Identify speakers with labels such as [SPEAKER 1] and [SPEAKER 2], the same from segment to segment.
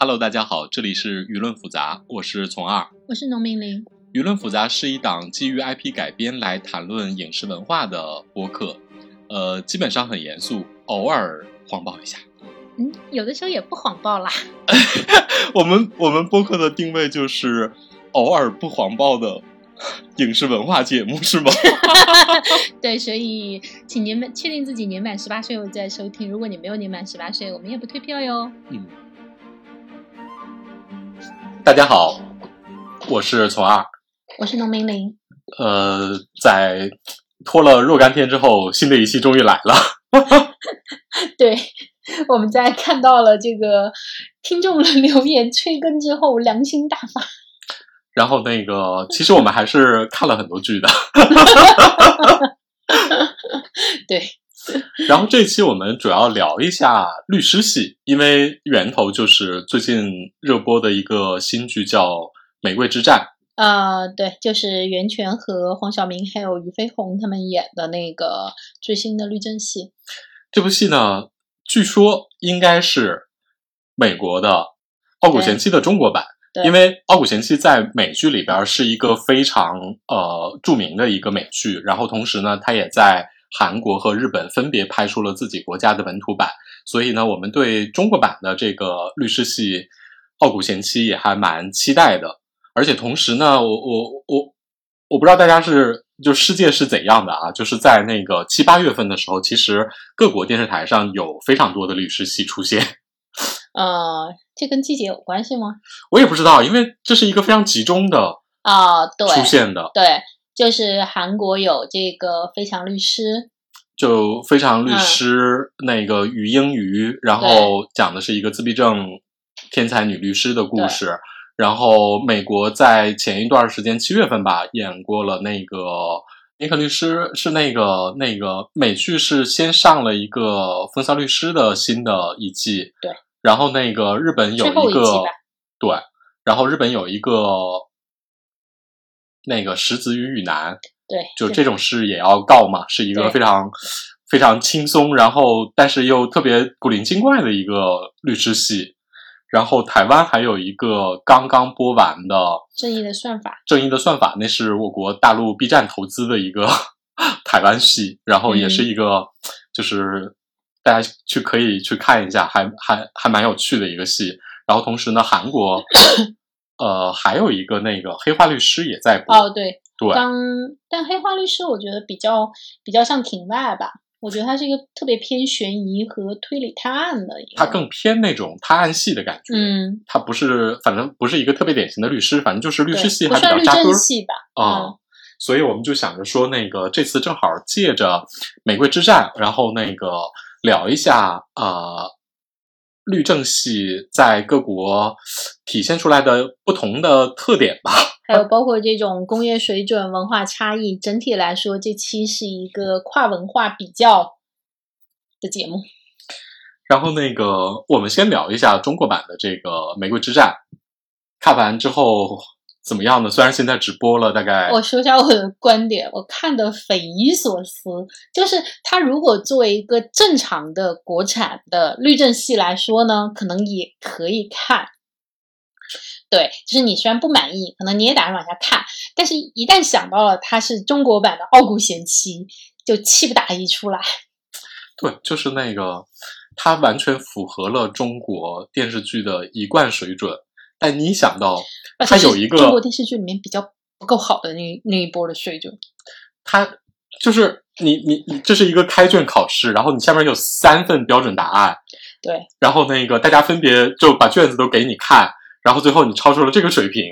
[SPEAKER 1] Hello，大家好，这里是舆论复杂，我是从二。
[SPEAKER 2] 我是农民林。
[SPEAKER 1] 舆论复杂是一档基于 IP 改编来谈论影视文化的播客，呃，基本上很严肃，偶尔谎报一下。
[SPEAKER 2] 嗯，有的时候也不谎报啦。
[SPEAKER 1] 我们我们播客的定位就是偶尔不谎报的影视文化节目，是吗？
[SPEAKER 2] 对，所以请年满确定自己年满十八岁后再收听。如果你没有年满十八岁，我们也不退票哟。
[SPEAKER 1] 嗯。大家好，我是从二，
[SPEAKER 2] 我是农民林。
[SPEAKER 1] 呃，在拖了若干天之后，新的一期终于来了。
[SPEAKER 2] 对，我们在看到了这个听众的留言催更之后，良心大发。
[SPEAKER 1] 然后那个，其实我们还是看了很多剧的。
[SPEAKER 2] 对。
[SPEAKER 1] 然后这期我们主要聊一下律师戏，因为源头就是最近热播的一个新剧叫《玫瑰之战》。
[SPEAKER 2] 呃，对，就是袁泉和黄晓明还有俞飞鸿他们演的那个最新的律政戏。
[SPEAKER 1] 这部戏呢，据说应该是美国的《傲骨贤妻》的中国版，因为《傲骨贤妻》在美剧里边是一个非常呃著名的一个美剧，然后同时呢，它也在。韩国和日本分别拍出了自己国家的本土版，所以呢，我们对中国版的这个律师戏《傲骨贤妻》也还蛮期待的。而且同时呢，我我我我不知道大家是就世界是怎样的啊？就是在那个七八月份的时候，其实各国电视台上有非常多的律师戏出现。
[SPEAKER 2] 呃，这跟季节有关系吗？
[SPEAKER 1] 我也不知道，因为这是一个非常集中的
[SPEAKER 2] 啊，对，
[SPEAKER 1] 出现的
[SPEAKER 2] 对。就是韩国有这个《非常律师》，
[SPEAKER 1] 就《非常律师》那个于英瑜，然后讲的是一个自闭症天才女律师的故事。然后美国在前一段时间七月份吧，演过了那个《尼克律师》，是那个那个美剧是先上了一个《风骚律师》的新的一季，
[SPEAKER 2] 对。
[SPEAKER 1] 然后那个日本有一个，对，然后日本有一个。那个石子与雨男，
[SPEAKER 2] 对，
[SPEAKER 1] 就这种事也要告嘛，是一个非常非常轻松，然后但是又特别古灵精怪的一个律师戏。然后台湾还有一个刚刚播完的《
[SPEAKER 2] 正义的算法》，
[SPEAKER 1] 正义的算法，那是我国大陆 B 站投资的一个 台湾戏，然后也是一个就是大家去可以去看一下，还还还蛮有趣的一个戏。然后同时呢，韩国。呃，还有一个那个黑化律师也在播
[SPEAKER 2] 哦，对
[SPEAKER 1] 对，
[SPEAKER 2] 刚但黑化律师我觉得比较比较像庭外吧，我觉得它是一个特别偏悬疑和推理探案的，
[SPEAKER 1] 它更偏那种探案戏的感觉，
[SPEAKER 2] 嗯，
[SPEAKER 1] 它不是，反正不是一个特别典型的律师，反正就是律师系还比
[SPEAKER 2] 较
[SPEAKER 1] 扎根
[SPEAKER 2] 戏吧，
[SPEAKER 1] 啊，所以我们就想着说，那个这次正好借着《玫瑰之战》，然后那个聊一下啊。律政系在各国体现出来的不同的特点吧，
[SPEAKER 2] 还有包括这种工业水准、文化差异，整体来说，这期是一个跨文化比较的节目。
[SPEAKER 1] 然后，那个我们先聊一下中国版的这个《玫瑰之战》，看完之后。怎么样呢？虽然现在直播了，大概
[SPEAKER 2] 我说一下我的观点，我看的匪夷所思。就是他如果作为一个正常的国产的律政戏来说呢，可能也可以看。对，就是你虽然不满意，可能你也打算往下看，但是一旦想到了它是中国版的《傲骨贤妻》，就气不打一处来。
[SPEAKER 1] 对，就是那个，它完全符合了中国电视剧的一贯水准。但你想到。它有一个
[SPEAKER 2] 中国电视剧里面比较不够好的那那一波的水准，
[SPEAKER 1] 它就是你你你这是一个开卷考试，然后你下面有三份标准答案，
[SPEAKER 2] 对，
[SPEAKER 1] 然后那个大家分别就把卷子都给你看，然后最后你超出了这个水平，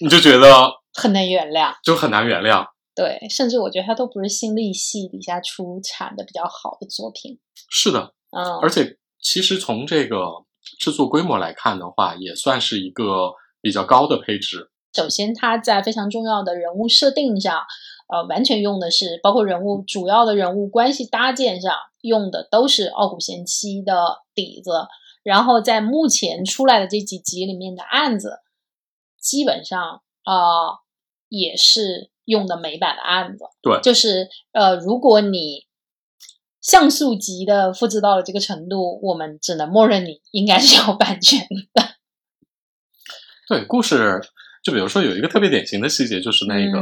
[SPEAKER 1] 你就觉得
[SPEAKER 2] 很难原谅，
[SPEAKER 1] 就很难原谅。
[SPEAKER 2] 对，甚至我觉得它都不是新力系底下出产的比较好的作品。
[SPEAKER 1] 是的，
[SPEAKER 2] 嗯，
[SPEAKER 1] 而且其实从这个制作规模来看的话，也算是一个。比较高的配置。
[SPEAKER 2] 首先，它在非常重要的人物设定上，呃，完全用的是包括人物主要的人物关系搭建上用的都是《傲骨贤妻》的底子。然后，在目前出来的这几集里面的案子，基本上啊也是用的美版的案子。
[SPEAKER 1] 对，
[SPEAKER 2] 就是呃，如果你像素级的复制到了这个程度，我们只能默认你应该是有版权的。
[SPEAKER 1] 对，故事就比如说有一个特别典型的细节，就是那个、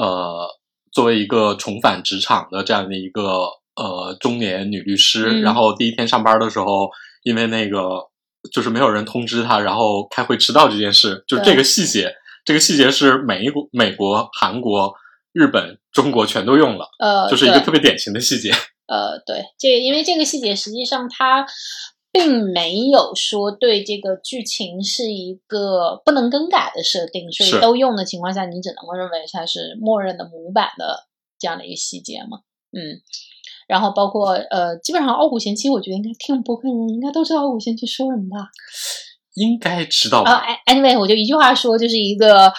[SPEAKER 1] 呃，作为一个重返职场的这样的一个呃中年女律师，
[SPEAKER 2] 嗯
[SPEAKER 1] 然后第一天上班的时候，因为那个就是没有人通知她，然后开会迟到这件事，就是这个细节，这个细节是美国、美国、韩国、日本、中国全都用了，
[SPEAKER 2] 呃，
[SPEAKER 1] 就是一个特别典型的细节。
[SPEAKER 2] 呃，对，这因为这个细节实际上它并没有说对这个剧情是一个不能更改的设定，所以都用的情况下，你只能够认为它是默认的模板的这样的一个细节嘛。嗯，然后包括呃，基本上傲骨贤妻，我觉得应该听播客的人应该都知道傲骨贤妻说什么吧。
[SPEAKER 1] 应该知道
[SPEAKER 2] 啊，anyway，我就一句话说，就是一个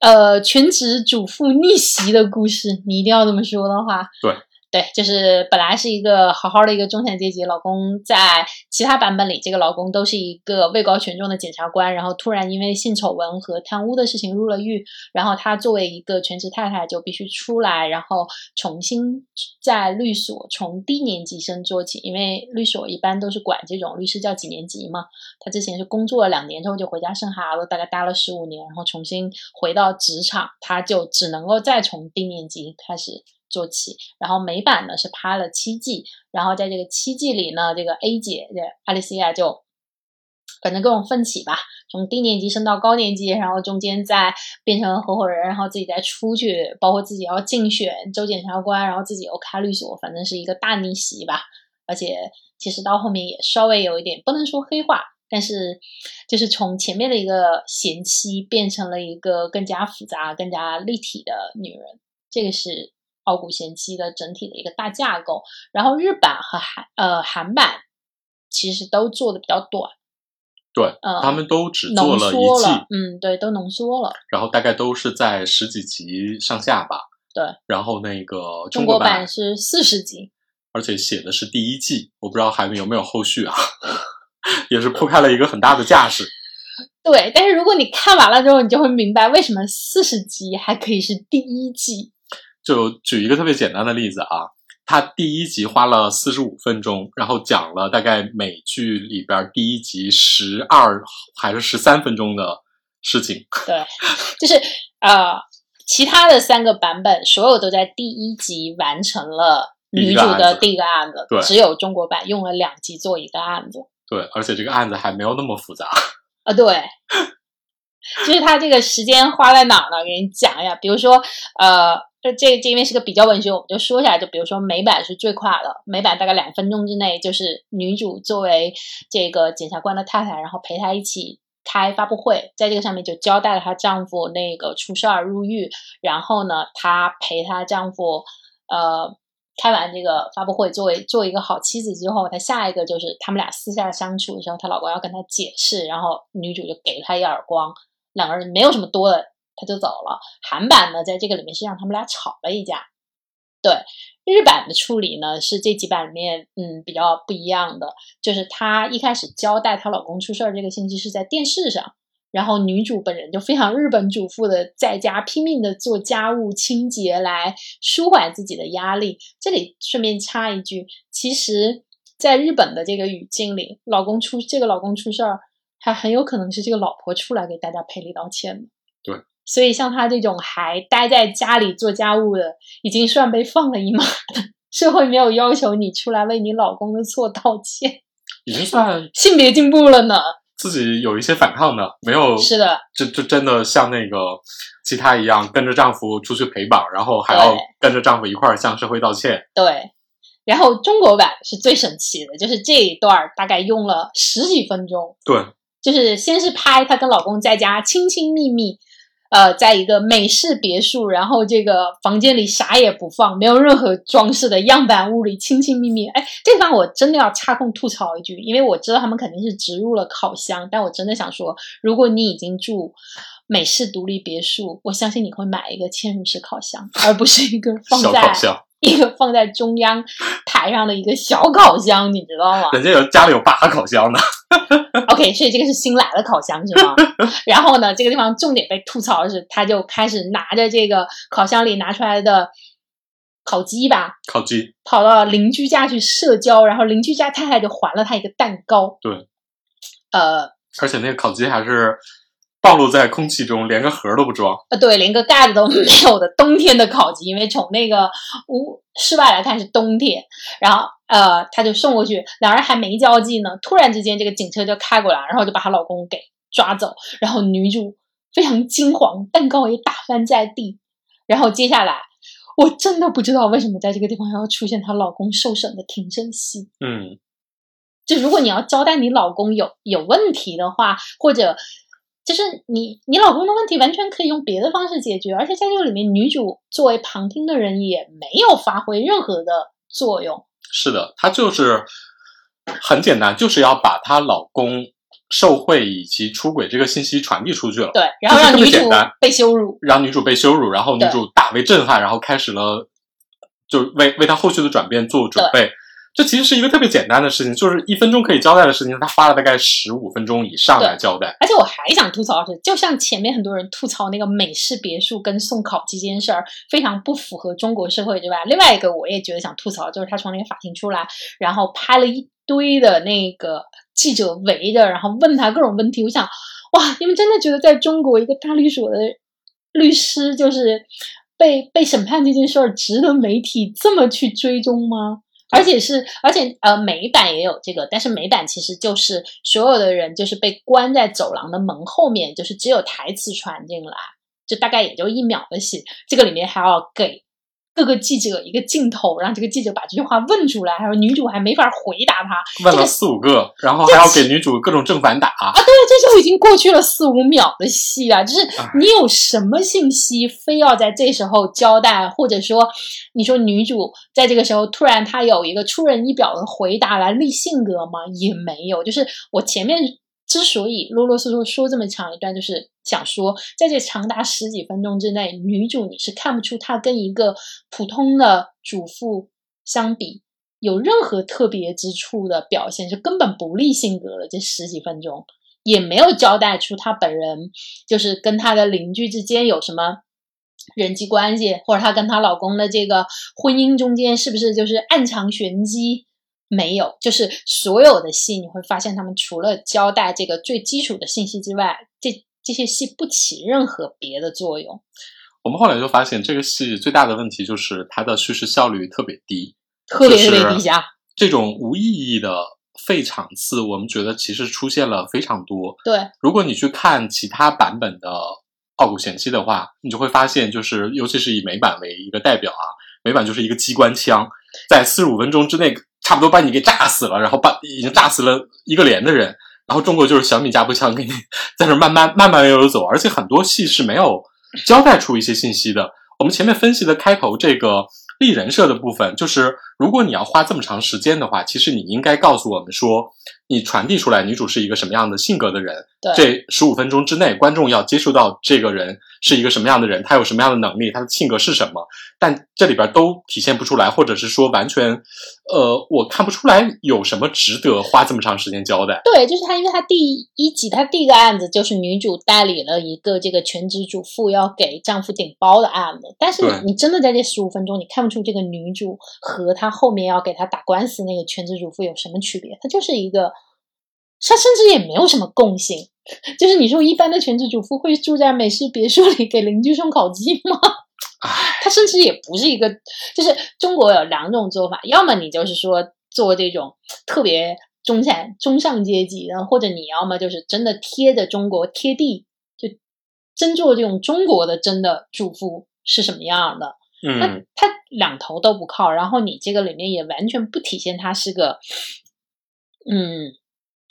[SPEAKER 2] 呃全职主妇逆袭的故事。你一定要这么说的话，
[SPEAKER 1] 对
[SPEAKER 2] 对，就是本来是一个好好的一个中产阶级，老公在其他版本里，这个老公都是一个位高权重的检察官，然后突然因为性丑闻和贪污的事情入了狱，然后她作为一个全职太太就必须出来，然后重新在律所从低年级生做起，因为律所一般都是管这种律师叫几年级嘛。她之前是工作了两年之后就回家生孩子，大概待了十五年，然后重新回到职场，她就只能够再从低年级开始做起。然后美版呢是拍了七季，然后在这个七季里呢，这个 A 姐这阿丽西亚就反正各种奋起吧，从低年级升到高年级，然后中间再变成合伙人，然后自己再出去，包括自己要竞选州检察官，然后自己又开律所，反正是一个大逆袭吧。而且其实到后面也稍微有一点不能说黑化，但是就是从前面的一个贤妻变成了一个更加复杂、更加立体的女人。这个是傲骨贤妻的整体的一个大架构。然后日版和韩呃韩版其实都做的比较短，
[SPEAKER 1] 对，
[SPEAKER 2] 呃
[SPEAKER 1] 他们都只做了一季，
[SPEAKER 2] 了，嗯，对，都浓缩了。
[SPEAKER 1] 然后大概都是在十几集上下吧。
[SPEAKER 2] 对，
[SPEAKER 1] 然后那个
[SPEAKER 2] 中
[SPEAKER 1] 国
[SPEAKER 2] 版是四十集，
[SPEAKER 1] 而且写的是第一季，我不知道还有没有后续啊，也是铺开了一个很大的架势。
[SPEAKER 2] 对。但是如果你看完了之后，你就会明白为什么四十集还可以是第一季。
[SPEAKER 1] 就举一个特别简单的例子啊，它第一集花了四十五分钟，然后讲了大概美剧里边第一集十二还是十三分钟的事情。
[SPEAKER 2] 对，就是呃，其他的三个版本所有都在第一集完成了女主的第一个案子，
[SPEAKER 1] 对
[SPEAKER 2] 只有中国版用了两集做一个案子。
[SPEAKER 1] 对，而且这个案子还没有那么复杂。
[SPEAKER 2] 啊，对，就是他这个时间花在哪儿呢？给你讲一下，比如说，呃，这这这因为是个比较文学，我们就说一下。就比如说美版是最快的，美版大概两分钟之内，就是女主作为这个检察官的太太，然后陪她一起开发布会，在这个上面就交代了她丈夫那个出事儿入狱，然后呢，她陪她丈夫，呃。开完这个发布会，作为做一个好妻子之后，她下一个就是他们俩私下相处的时候，她老公要跟她解释，然后女主就给了她一耳光，两个人没有什么多的，她就走了。韩版呢，在这个里面是让他们俩吵了一架。对，日版的处理呢是这几版里面嗯比较不一样的，就是她一开始交代她老公出事儿这个信息是在电视上。然后女主本人就非常日本主妇的，在家拼命的做家务清洁来舒缓自己的压力。这里顺便插一句，其实，在日本的这个语境里，老公出这个老公出事儿，还很有可能是这个老婆出来给大家赔礼道歉的。
[SPEAKER 1] 对，
[SPEAKER 2] 所以像他这种还待在家里做家务的，已经算被放了一马的。社会没有要求你出来为你老公的错道歉，
[SPEAKER 1] 已经算
[SPEAKER 2] 性别进步了呢。
[SPEAKER 1] 自己有一些反抗的，没有
[SPEAKER 2] 是的，
[SPEAKER 1] 就就真的像那个其他一样，跟着丈夫出去陪绑，然后还要跟着丈夫一块儿向社会道歉。
[SPEAKER 2] 对，然后中国版是最神奇的，就是这一段儿大概用了十几分钟，
[SPEAKER 1] 对，
[SPEAKER 2] 就是先是拍她跟老公在家亲亲密密，呃，在一个美式别墅，然后这个房间里啥也不放，没有任何装饰的样板屋里亲亲密密。哎，这地方我真的要插空吐槽一句，因为我知道他们肯定是植入了烤箱，但我真的想说，如果你已经住美式独立别墅，我相信你会买一个嵌入式烤箱，而不是一个放
[SPEAKER 1] 小
[SPEAKER 2] 在一个放在中央台上的一个小烤箱，你知道吗？
[SPEAKER 1] 人家有家里有八个烤箱呢。
[SPEAKER 2] OK，所以这个是新来的烤箱是吗？然后呢，这个地方重点被吐槽的是，他就开始拿着这个烤箱里拿出来的烤鸡吧，
[SPEAKER 1] 烤鸡，
[SPEAKER 2] 跑到邻居家去社交，然后邻居家太太就还了他一个蛋糕。
[SPEAKER 1] 对，
[SPEAKER 2] 呃，
[SPEAKER 1] 而且那个烤鸡还是暴露在空气中，连个盒都不装。
[SPEAKER 2] 呃，对，连个盖子都 没有的冬天的烤鸡，因为从那个屋室外来看是冬天，然后呃，他就送过去，两人还没交际呢，突然之间这个警车就开过来，然后就把她老公给抓走，然后女主非常惊慌，蛋糕也打翻在地，然后接下来我真的不知道为什么在这个地方要出现她老公受审的庭审戏。
[SPEAKER 1] 嗯，
[SPEAKER 2] 就如果你要交代你老公有有问题的话，或者就是你你老公的问题完全可以用别的方式解决，而且在这个里面，女主作为旁听的人也没有发挥任何的作用。
[SPEAKER 1] 是的，她就是很简单，就是要把她老公受贿以及出轨这个信息传递出去了。
[SPEAKER 2] 对，然后让女主被羞辱。
[SPEAKER 1] 让女主被羞辱，然后女主大为震撼，然后开始了，就为为她后续的转变做准备。这其实是一个特别简单的事情，就是一分钟可以交代的事情，他花了大概十五分钟以上来交代。
[SPEAKER 2] 而且我还想吐槽的是，就像前面很多人吐槽那个美式别墅跟送烤鸡这件事儿非常不符合中国社会之外，另外一个我也觉得想吐槽，就是他从那个法庭出来，然后拍了一堆的那个记者围着，然后问他各种问题。我想，哇，你们真的觉得在中国一个大律所的律师就是被被审判这件事儿值得媒体这么去追踪吗？而且是，而且呃，美版也有这个，但是美版其实就是所有的人就是被关在走廊的门后面，就是只有台词传进来，就大概也就一秒的戏。这个里面还要给各个记者一个镜头，让这个记者把这句话问出来，还有女主还没法回答他
[SPEAKER 1] 问了四五个，然后还要给女主各种正反打。
[SPEAKER 2] 啊。对，这就已经过去了四五秒的戏啊，就是
[SPEAKER 1] 哎
[SPEAKER 2] 你有什么信息非要在这时候交代，或者说你说女主在这个时候突然她有一个出人意表的回答来立性格吗？也没有。就是我前面之所以啰啰嗦嗦说这么长一段，就是想说，在这长达十几分钟之内，女主你是看不出她跟一个普通的主妇相比。有任何特别之处的表现是根本不立性格的，这十几分钟也没有交代出她本人就是跟她的邻居之间有什么人际关系，或者她跟她老公的这个婚姻中间是不是就是暗藏玄机？没有，就是所有的戏你会发现，他们除了交代这个最基础的信息之外，这这些戏不起任何别的作用。
[SPEAKER 1] 我们后来就发现，这个戏最大的问题就是它的叙事效率特别低，
[SPEAKER 2] 特别特别
[SPEAKER 1] 就是
[SPEAKER 2] 低下，
[SPEAKER 1] 这种无意义的废场次，我们觉得其实出现了非常多。
[SPEAKER 2] 对，
[SPEAKER 1] 如果你去看其他版本的《傲骨贤妻》的话，你就会发现，就是尤其是以美版为一个代表啊，美版就是一个机关枪，在四十五分钟之内，差不多把你给炸死了，然后把已经炸死了一个连的人。然后中国就是小米加步枪，给你在那慢慢慢慢悠悠走，而且很多戏是没有交代出一些信息的。我们前面分析的开头这个立人设的部分，就是如果你要花这么长时间的话，其实你应该告诉我们说，你传递出来女主是一个什么样的性格的人，
[SPEAKER 2] 对。
[SPEAKER 1] 这十五分钟之内，观众要接触到这个人是一个什么样的人，他有什么样的能力，他的性格是什么，但这里边都体现不出来，或者是说完全，呃，我看不出来有什么值得花这么长时间交代。
[SPEAKER 2] 对，就是他，因为他第一集他第一个案子就是女主代理了一个这个全职主妇要给丈夫顶包的案子，但是你真的在这十五分钟，你看不出这个女主和她后面要给他打官司那个全职主妇有什么区别，他就是一个，他甚至也没有什么共性。就是你说一般的全职主妇会住在美式别墅里给邻居送烤鸡吗？他，甚至也不是一个，就是中国有两种做法，要么你就是说做这种特别中产、中上阶级然后，或者你要么就是真的贴着中国贴地，就真做这种中国的真的主妇是什么样的。那
[SPEAKER 1] 嗯，
[SPEAKER 2] 他两头都不靠，然后你这个里面也完全不体现他是个，嗯，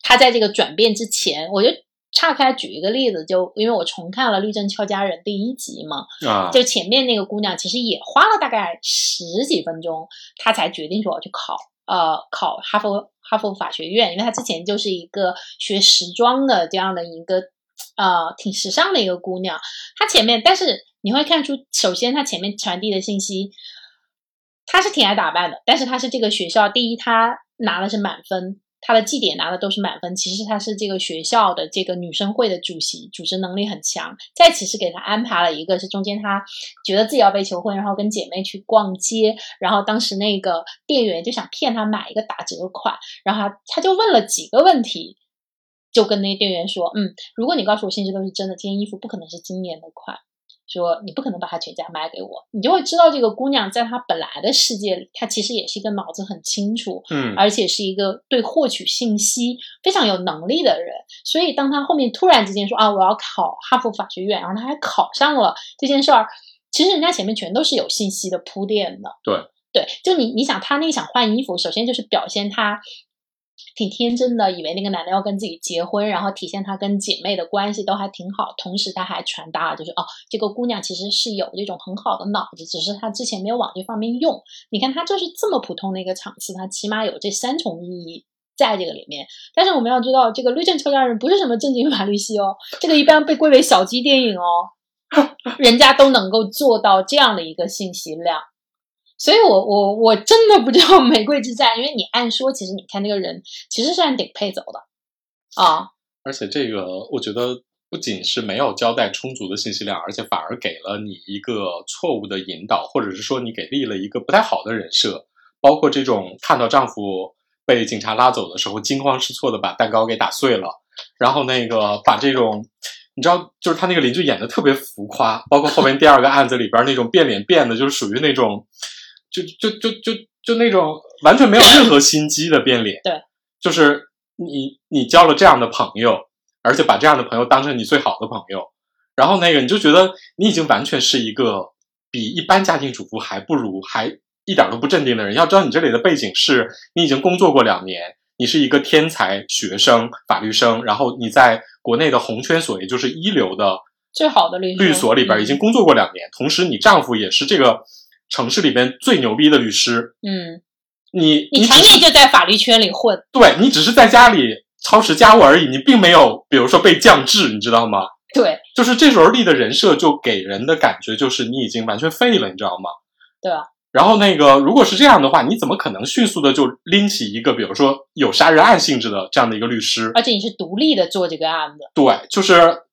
[SPEAKER 2] 他在这个转变之前，我就岔开举一个例子，就因为我重看了《律政俏佳人》第一集嘛，
[SPEAKER 1] 啊，
[SPEAKER 2] 就前面那个姑娘其实也花了大概十几分钟，她才决定说我去考，呃，考哈佛哈佛法学院，因为她之前就是一个学时装的这样的一个，呃，挺时尚的一个姑娘。她前面，但是你会看出，首先他前面传递的信息，他是挺爱打扮的，但是他是这个学校第一，他拿的是满分。他的绩点拿的都是满分，其实他是这个学校的这个女生会的主席，组织能力很强。再其实给他安排了一个是中间他觉得自己要被求婚，然后跟姐妹去逛街，然后当时那个店员就想骗他买一个打折款，然后他他就问了几个问题，就跟那店员说，嗯，如果你告诉我信息都是真的，这件衣服不可能是今年的款。说你不可能把她全家卖给我，你就会知道这个姑娘在她本来的世界里，她其实也是一个脑子很清楚，
[SPEAKER 1] 嗯，
[SPEAKER 2] 而且是一个对获取信息非常有能力的人。所以当她后面突然之间说啊，我要考哈佛法学院，然后她还考上了这件事儿，其实人家前面全都是有信息的铺垫的。
[SPEAKER 1] 对
[SPEAKER 2] 对，就你你想她那想换衣服，首先就是表现她。挺天真的，以为那个男的要跟自己结婚，然后体现他跟姐妹的关系都还挺好。同时，他还传达了就是哦，这个姑娘其实是有这种很好的脑子，只是她之前没有往这方面用。你看，他就是这么普通的一个场次，他起码有这三重意义在这个里面。但是我们要知道，这个律政邱家人不是什么正经法律系哦，这个一般被归为小鸡电影哦，人家都能够做到这样的一个信息量。所以，我我我真的不知道玫瑰之战，因为你按说，其实你看那个人其实是按顶配走的啊。
[SPEAKER 1] 而且这个，我觉得不仅是没有交代充足的信息量，而且反而给了你一个错误的引导，或者是说你给立了一个不太好的人设。包括这种看到丈夫被警察拉走的时候，惊慌失措的把蛋糕给打碎了，然后那个把这种，你知道，就是他那个邻居演的特别浮夸。包括后面第二个案子里边那种变脸变的，就是属于那种。就就就就就那种完全没有任何心机的变脸，
[SPEAKER 2] 对，
[SPEAKER 1] 就是你你交了这样的朋友，而且把这样的朋友当成你最好的朋友，然后那个你就觉得你已经完全是一个比一般家庭主妇还不如，还一点都不镇定的人。要知道你这里的背景是你已经工作过两年，你是一个天才学生，法律生，然后你在国内的红圈所，也就是一流的
[SPEAKER 2] 最好的律
[SPEAKER 1] 律所里边已经工作过两年，同时你丈夫也是这个。城市里边最牛逼的律师，
[SPEAKER 2] 嗯，
[SPEAKER 1] 你
[SPEAKER 2] 你常年就在法律圈里混，
[SPEAKER 1] 对你只是在家里操持家务而已，你并没有，比如说被降智，你知道吗？
[SPEAKER 2] 对，
[SPEAKER 1] 就是这时候立的人设就给人的感觉就是你已经完全废了，你知道吗？
[SPEAKER 2] 对啊。
[SPEAKER 1] 然后那个如果是这样的话，你怎么可能迅速的就拎起一个比如说有杀人案性质的这样的一个律师？
[SPEAKER 2] 而且你是独立的做这个案子，
[SPEAKER 1] 对，就是。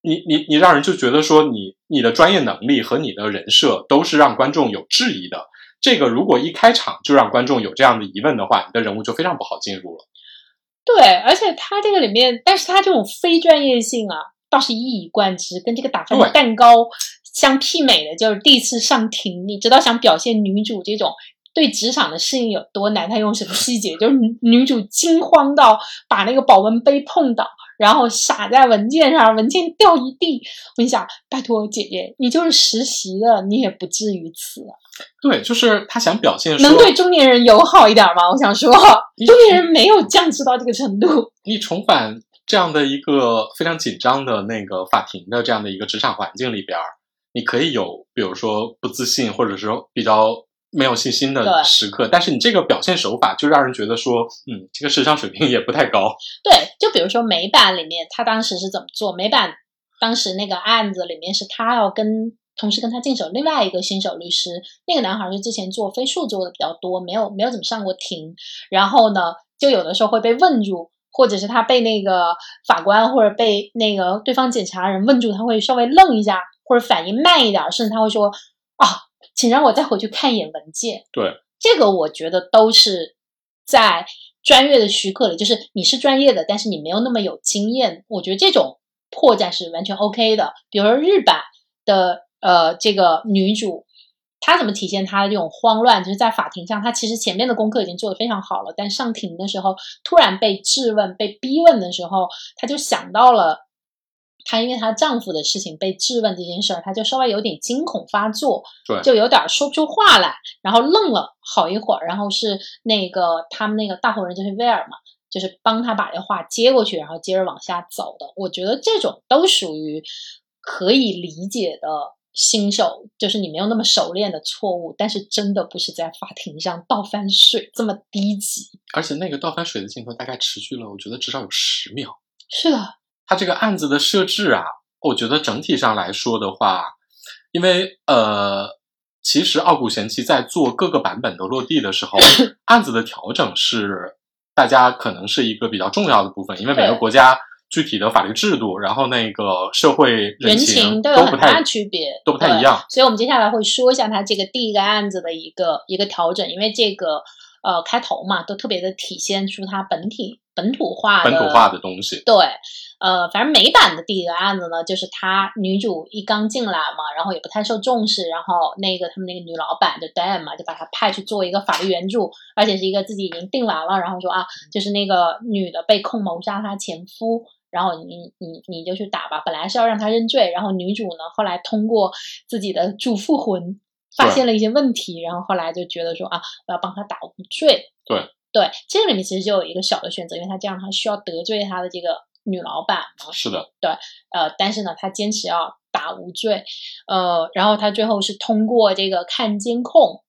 [SPEAKER 1] 你你你让人就觉得说你你的专业能力和你的人设都是让观众有质疑的。这个如果一开场就让观众有这样的疑问的话，你的人物就非常不好进入了。
[SPEAKER 2] 对，而且他这个里面，但是他这种非专业性啊，倒是一以贯之，跟这个打翻蛋糕相媲美的，就是第一次上庭，你知道想表现女主这种对职场的适应有多难，他用什么细节？就是女主惊慌到把那个保温杯碰倒。然后洒在文件上，文件掉一地。我跟你讲，拜托姐姐，你就是实习的，你也不至于此。
[SPEAKER 1] 对，就是他想表现
[SPEAKER 2] 能对中年人友好一点吗？我想说，中年人没有降智到这个程度。
[SPEAKER 1] 你重返这样的一个非常紧张的那个法庭的这样的一个职场环境里边，你可以有，比如说不自信，或者说比较。没有信心的时刻，但是你这个表现手法就让人觉得说，嗯，这个智商水平也不太高。
[SPEAKER 2] 对，就比如说美版里面，他当时是怎么做？美版当时那个案子里面是他要跟同时跟他竞手另外一个新手律师，那个男孩是之前做非诉做的比较多，没有没有怎么上过庭，然后呢，就有的时候会被问住，或者是他被那个法官或者被那个对方检察人问住，他会稍微愣一下，或者反应慢一点，甚至他会说啊。请让我再回去看一眼文件。
[SPEAKER 1] 对，
[SPEAKER 2] 这个我觉得都是在专业的许可里，就是你是专业的，但是你没有那么有经验。我觉得这种破绽是完全 OK 的。比如说日版的呃这个女主，她怎么体现她的这种慌乱？就是在法庭上，她其实前面的功课已经做得非常好了，但上庭的时候突然被质问、被逼问的时候，她就想到了。她因为她丈夫的事情被质问这件事儿，她就稍微有点惊恐发作，
[SPEAKER 1] 对，
[SPEAKER 2] 就有点说不出话来，然后愣了好一会儿，然后是那个他们那个大活人就是威尔嘛，就是帮他把这话接过去，然后接着往下走的。我觉得这种都属于可以理解的新手，就是你没有那么熟练的错误，但是真的不是在法庭上倒翻水这么低级。
[SPEAKER 1] 而且那个倒翻水的镜头大概持续了，我觉得至少有十秒。
[SPEAKER 2] 是的。
[SPEAKER 1] 它这个案子的设置啊，我觉得整体上来说的话，因为呃，其实傲骨贤妻在做各个版本的落地的时候，案子的调整是大家可能是一个比较重要的部分，因为每个国家具体的法律制度，然后那个社会
[SPEAKER 2] 人
[SPEAKER 1] 情
[SPEAKER 2] 都有很大区别，
[SPEAKER 1] 都不太一样。
[SPEAKER 2] 所以我们接下来会说一下它这个第一个案子的一个一个调整，因为这个呃开头嘛，都特别的体现出它本体本土化
[SPEAKER 1] 本土化的东西。
[SPEAKER 2] 对，呃，反正美版的第一个案子呢，就是她女主一刚进来嘛，然后也不太受重视，然后那个他们那个女老板就 Dan 嘛，就把她派去做一个法律援助，而且是一个自己已经定完了，然后说啊，就是那个女的被控谋杀她前夫。然后你你你就去打吧，本来是要让她认罪，然后女主呢后来通过自己的主妇魂发现了一些问题，然后后来就觉得说啊，我要帮她打无罪。
[SPEAKER 1] 对
[SPEAKER 2] 对，这个里面其实就有一个小的选择，因为他这样他需要得罪他的这个女老板嘛。
[SPEAKER 1] 是的，对
[SPEAKER 2] 呃，但是呢，他坚持要打无罪，呃，然后他最后是通过这个看监控，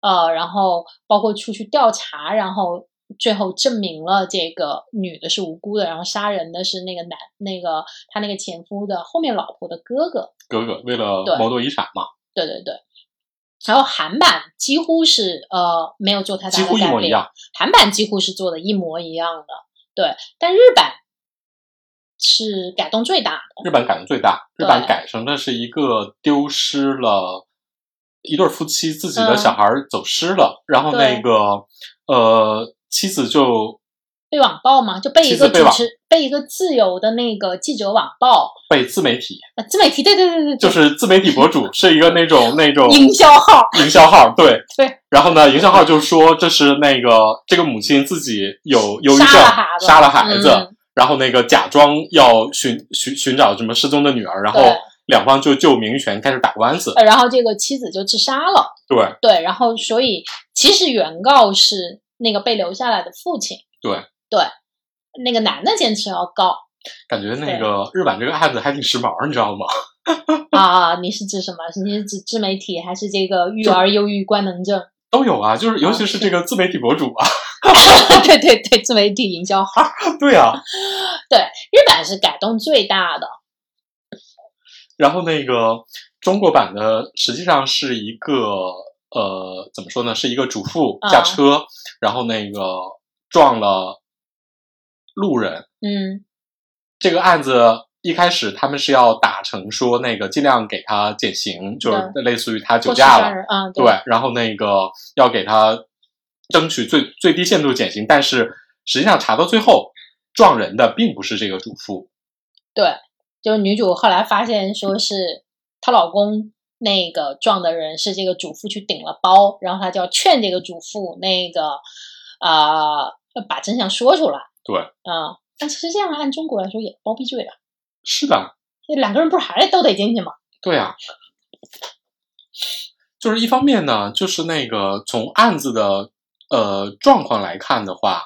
[SPEAKER 2] 呃，然后包括出去调查，然后最后证明了这个女的是无辜的，然后杀人的是那个男那个他那个前夫的后面老婆的哥哥。
[SPEAKER 1] 哥哥为了
[SPEAKER 2] 对
[SPEAKER 1] 谋夺遗产嘛，
[SPEAKER 2] 对对对。然后韩版几乎是呃没有做太大
[SPEAKER 1] 几乎一
[SPEAKER 2] 的改变，
[SPEAKER 1] 模一样。
[SPEAKER 2] 韩版几乎是做的一模一样的，对，但日版是改动最大的，
[SPEAKER 1] 日本改动最大，日
[SPEAKER 2] 对。
[SPEAKER 1] 本改成的是一个丢失了一对夫妻自己的
[SPEAKER 2] 嗯。
[SPEAKER 1] 小孩儿走失了，然后那个呃妻子就
[SPEAKER 2] 被网暴嘛，就被一个主持被一个自由的那个记者网暴，
[SPEAKER 1] 被自媒体，
[SPEAKER 2] 呃，自媒体，对对对对对，
[SPEAKER 1] 就是自媒体博主，是一个那种那种
[SPEAKER 2] 营销号，
[SPEAKER 1] 营销号，对
[SPEAKER 2] 对。
[SPEAKER 1] 然后呢，营销号就说这是那个这个母亲自己有忧郁症，
[SPEAKER 2] 杀了孩子，
[SPEAKER 1] 杀了孩子，
[SPEAKER 2] 嗯
[SPEAKER 1] 然后那个假装要寻寻寻找什么失踪的女儿，然后两方就就名誉权开始打官司。
[SPEAKER 2] 呃然后这个妻子就自杀了，
[SPEAKER 1] 对
[SPEAKER 2] 对，然后所以其实原告是那个被留下来的父亲，
[SPEAKER 1] 对，
[SPEAKER 2] 对，那个男的坚持要告
[SPEAKER 1] 感觉那个日版这个案子还挺时髦，你知道吗？
[SPEAKER 2] 啊，你是指什么？你是指自媒体还是这个育儿忧郁官能症？
[SPEAKER 1] 都有啊，就是尤其是这个自媒体博主啊，
[SPEAKER 2] 对对对，自媒体营销号。
[SPEAKER 1] 对啊。
[SPEAKER 2] 对，日版是改动最大的。
[SPEAKER 1] 然后那个中国版的实际上是一个呃，怎么说呢？是一个主妇
[SPEAKER 2] 啊
[SPEAKER 1] 驾车，然后那个撞了路人。
[SPEAKER 2] 嗯
[SPEAKER 1] 这个案子一开始他们是要打成说那个尽量给他减刑，就是类似于他酒驾了，
[SPEAKER 2] 杀人啊，
[SPEAKER 1] 对，然后那个要给他争取最最低限度减刑，但是实际上查到最后，撞人的并不是这个主妇，
[SPEAKER 2] 对，就是女主后来发现说是她老公那个撞的人是这个主妇去顶了包，然后她就要劝这个主妇那个啊、呃把真相说出来，
[SPEAKER 1] 对，
[SPEAKER 2] 嗯，但其实这样按中国来说也包庇罪了，
[SPEAKER 1] 是的，
[SPEAKER 2] 这两个人不是还都得进去吗？
[SPEAKER 1] 对啊，就是一方面呢，就是那个从案子的呃状况来看的话，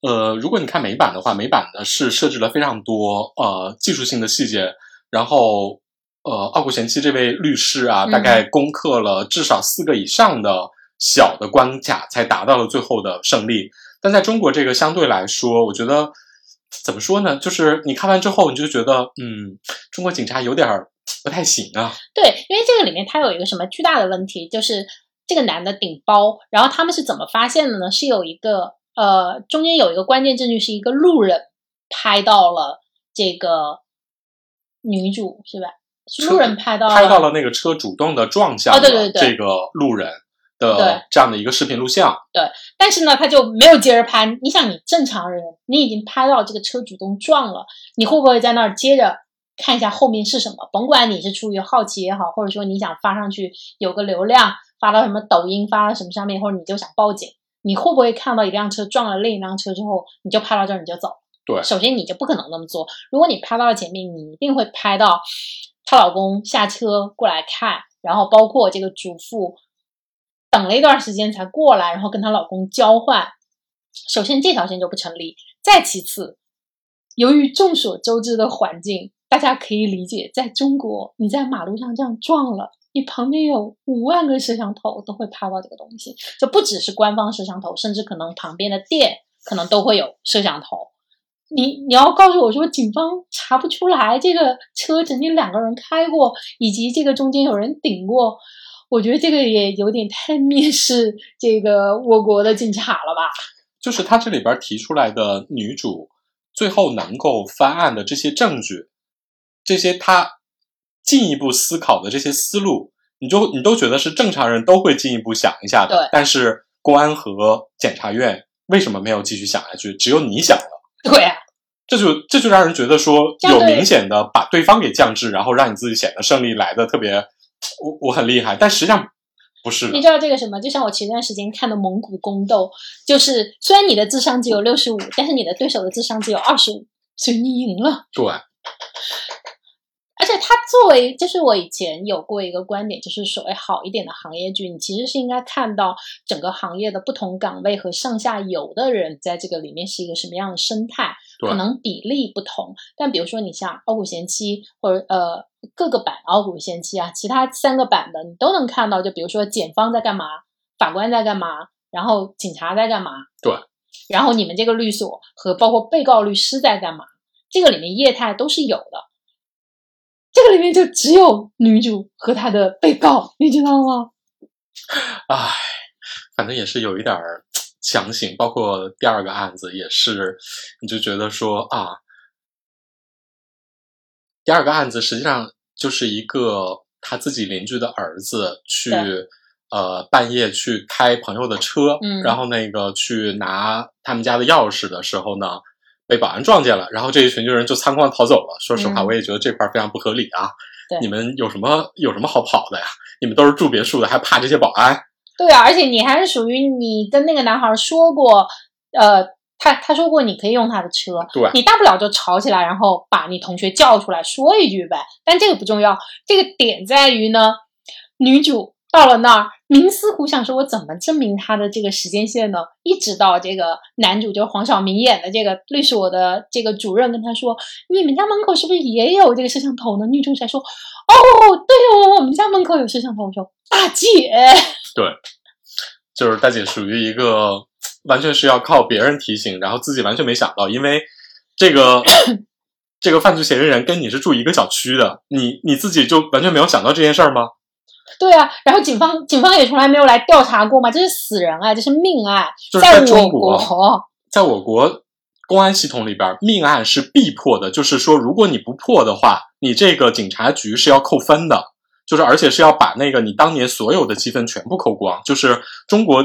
[SPEAKER 1] 呃，如果你看美版的话，美版的是设置了非常多呃技术性的细节，然后呃奥古贤妻这位律师啊，
[SPEAKER 2] 嗯
[SPEAKER 1] 大概攻克了至少四个以上的小的关卡，才达到了最后的胜利。但在中国这个相对来说，我觉得怎么说呢？就是你看完之后，你就觉得，嗯，中国警察有点儿不太行啊。
[SPEAKER 2] 对，因为这个里面它有一个什么巨大的问题，就是这个男的顶包，然后他们是怎么发现的呢？是有一个呃，中间有一个关键证据，是一个路人拍到了这个女主，是吧？是路人拍到了，
[SPEAKER 1] 拍到了那个车主动的撞向
[SPEAKER 2] 哦对对对
[SPEAKER 1] 这个路人的这样的一个视频录像。
[SPEAKER 2] 对但是呢，他就没有接着拍。你想，你正常人，你已经拍到这个车主动撞了，你会不会在那儿接着看一下后面是什么？甭管你是出于好奇也好，或者说你想发上去有个流量，发到什么抖音，发到什么上面，或者你就想报警，你会不会看到一辆车撞了另一辆车之后，你就拍到这儿你就走？
[SPEAKER 1] 对
[SPEAKER 2] 首先你就不可能那么做。如果你拍到了前面，你一定会拍到她老公下车过来看，然后包括这个主妇等了一段时间才过来，然后跟她老公交换。首先这条线就不成立，再其次，由于众所周知的环境，大家可以理解，在中国你在马路上这样撞了，你旁边有五万个摄像头都会拍到这个东西，就不只是官方摄像头，甚至可能旁边的店可能都会有摄像头。你你要告诉我说，警方查不出来这个车曾经两个人开过，以及这个中间有人顶过，我觉得这个也有点太蔑视这个我国的警察了吧？
[SPEAKER 1] 就是他这里边提出来的女主最后能够翻案的这些证据，这些他进一步思考的这些思路，你就你都觉得是正常人都会进一步想一下的。
[SPEAKER 2] 对
[SPEAKER 1] 但是公安和检察院为什么没有继续想下去？只有你想了。
[SPEAKER 2] 对啊，
[SPEAKER 1] 这就这就让人觉得说有明显的把对方给降智，然后让你自己显得胜利来的特别，我我很厉害，但实际上不是
[SPEAKER 2] 你。知道这个什么？就像我前段时间看的蒙古宫斗，就是虽然你的智商只有六十五，但是你的对手的智商只有二十五，所以你赢了。
[SPEAKER 1] 对，
[SPEAKER 2] 而且它作为，就是我以前有过一个观点，就是所谓好一点的行业剧，你其实是应该看到整个行业的不同岗位和上下游的人在这个里面是一个什么样的生态，
[SPEAKER 1] 对
[SPEAKER 2] 可能比例不同。但比如说你像《傲骨贤妻》或者呃各个版《傲骨贤妻》啊，其他三个版的你都能看到，就比如说检方在干嘛，法官在干嘛，然后警察在干嘛，
[SPEAKER 1] 对，
[SPEAKER 2] 然后你们这个律所和包括被告律师在干嘛，这个里面业态都是有的。这个里面就只有女主和她的被告，你知道吗？
[SPEAKER 1] 唉，反正也是有一点儿强行，包括第二个案子也是，你就觉得说啊，第二个案子实际上就是一个他自己邻居的儿子去呃半夜去开朋友的车，
[SPEAKER 2] 嗯
[SPEAKER 1] 然后那个去拿他们家的钥匙的时候呢。被保安撞见了，然后这一群人就仓皇逃走了。说实话，
[SPEAKER 2] 嗯
[SPEAKER 1] 我也觉得这块儿非常不合理啊！
[SPEAKER 2] 对
[SPEAKER 1] 你们有什么有什么好跑的呀？你们都是住别墅的，还怕这些保安？
[SPEAKER 2] 对啊，而且你还是属于你跟那个男孩说过，呃，他他说过你可以用他的车，
[SPEAKER 1] 对
[SPEAKER 2] 你大不了就吵起来，然后把你同学叫出来说一句呗。但这个不重要，这个点在于呢，女主到了那儿，冥思苦想说，我怎么证明他的这个时间线呢？一直到这个男主就是黄晓明演的这个律师，我的这个主任跟他说，你们家门口是不是也有这个摄像头呢？女主才说，哦，对哦，我们家门口有摄像头。我说大姐。
[SPEAKER 1] 对，就是大姐属于一个完全是要靠别人提醒，然后自己完全没想到，因为这个 这个犯罪嫌疑人跟你是住一个小区的，你你自己就完全没有想到这件事儿吗？
[SPEAKER 2] 对啊，然后警方警方也从来没有来调查过嘛，这是死人啊，这是命案，
[SPEAKER 1] 就是在中
[SPEAKER 2] 我
[SPEAKER 1] 国
[SPEAKER 2] 国，
[SPEAKER 1] 在我国公安系统里边，命案是必破的，就是说，如果你不破的话，你这个警察局是要扣分的，就是而且是要把那个你当年所有的积分全部扣光。就是中国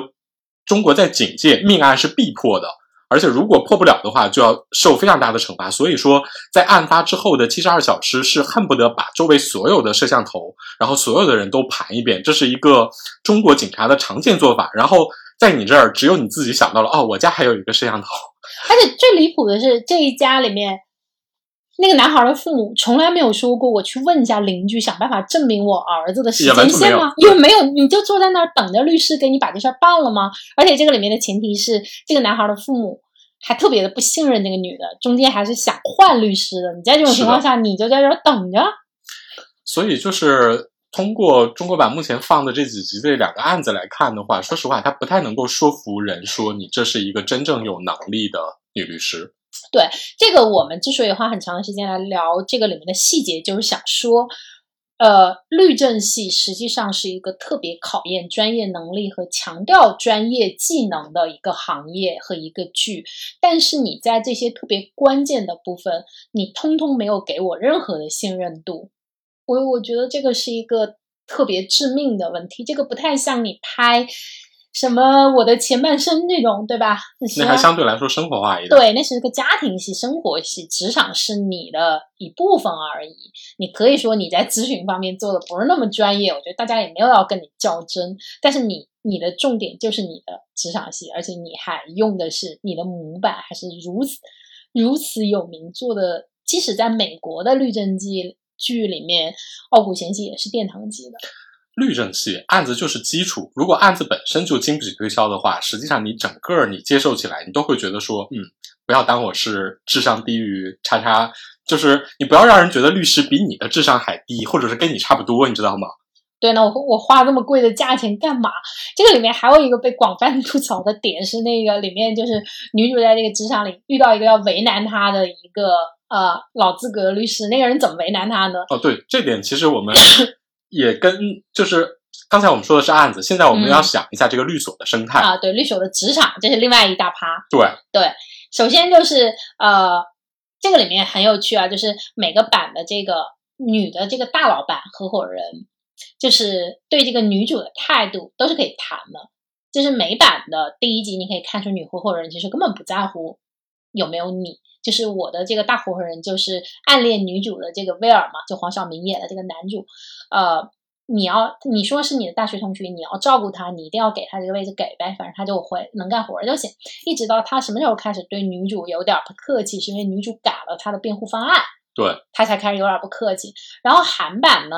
[SPEAKER 1] 中国在警界命案是必破的，而且如果破不了的话，就要受非常大的惩罚。所以说，在案发之后的七十二小时，是恨不得把周围所有的摄像头，然后所有的人都盘一遍，这是一个中国警察的常见做法。然后在你这儿，只有你自己想到了，哦，我家还有一个摄像头。
[SPEAKER 2] 而且最离谱的是这一家里面。那个男孩的父母从来没有说过，我去问一下邻居，想办法证明我儿子的时间线吗？也没有，你就坐在那儿等着律师给你把这事儿办了吗？而且这个里面的前提是，这个男孩的父母还特别的不信任那个女的，中间还是想换律师的。你在这种情况下，你就在这儿等着。
[SPEAKER 1] 所以就是通过中国版目前放的这几集这两个案子来看的话，说实话，他不太能够说服人说你这是一个真正有能力的女律师。
[SPEAKER 2] 对这个我们之所以花很长的时间来聊这个里面的细节，就是想说，呃，律政系实际上是一个特别考验专业能力和强调专业技能的一个行业和一个剧。但是你在这些特别关键的部分，你通通没有给我任何的信任度。我我觉得这个是一个特别致命的问题。这个不太像你拍什么我的前半生那种，对吧？
[SPEAKER 1] 那还相对来说生活化一点。
[SPEAKER 2] 对，那是个家庭戏、生活戏，职场是你的一部分而已。你可以说你在咨询方面做的不是那么专业，我觉得大家也没有要跟你较真。但是你你的重点就是你的职场戏，而且你还用的是你的模板，还是如此如此有名做的。即使在美国的律政剧剧里面，《傲骨贤妻》也是殿堂级的。
[SPEAKER 1] 律政系案子就是基础，如果案子本身就经不起推敲的话，实际上你整个你接受起来，你都会觉得说，嗯，不要当我是智商低于叉叉，就是你不要让人觉得律师比你的智商还低，或者是跟你差不多，你知道吗？
[SPEAKER 2] 对，那我我花这么贵的价钱干嘛？这个里面还有一个被广泛吐槽的点是，那个里面就是女主在这个职场里遇到一个要为难她的一个呃老资格的律师，那个人怎么为难她呢？
[SPEAKER 1] 哦，对，这点其实我们 也跟就是刚才我们说的是案子，现在我们
[SPEAKER 2] 嗯
[SPEAKER 1] 要想一下这个律所的生态。
[SPEAKER 2] 啊，对，律所的职场这是另外一大趴。
[SPEAKER 1] 对对，
[SPEAKER 2] 首先就是呃，这个里面很有趣啊，就是每个版的这个女的这个大老板合伙人，就是对这个女主的态度都是可以谈的。就是美版的第一集，你可以看出女合伙人其实根本不在乎有没有你。就是我的这个大合伙人，就是暗恋女主的这个威尔嘛，就黄晓明演的这个男主。呃，你要你说是你的大学同学，你要照顾他，你一定要给他这个位置给呗，反正他就会能干活就行。一直到他什么时候开始对女主有点不客气，是因为女主改了他的辩护方案，
[SPEAKER 1] 对
[SPEAKER 2] 他才开始有点不客气。然后韩版呢？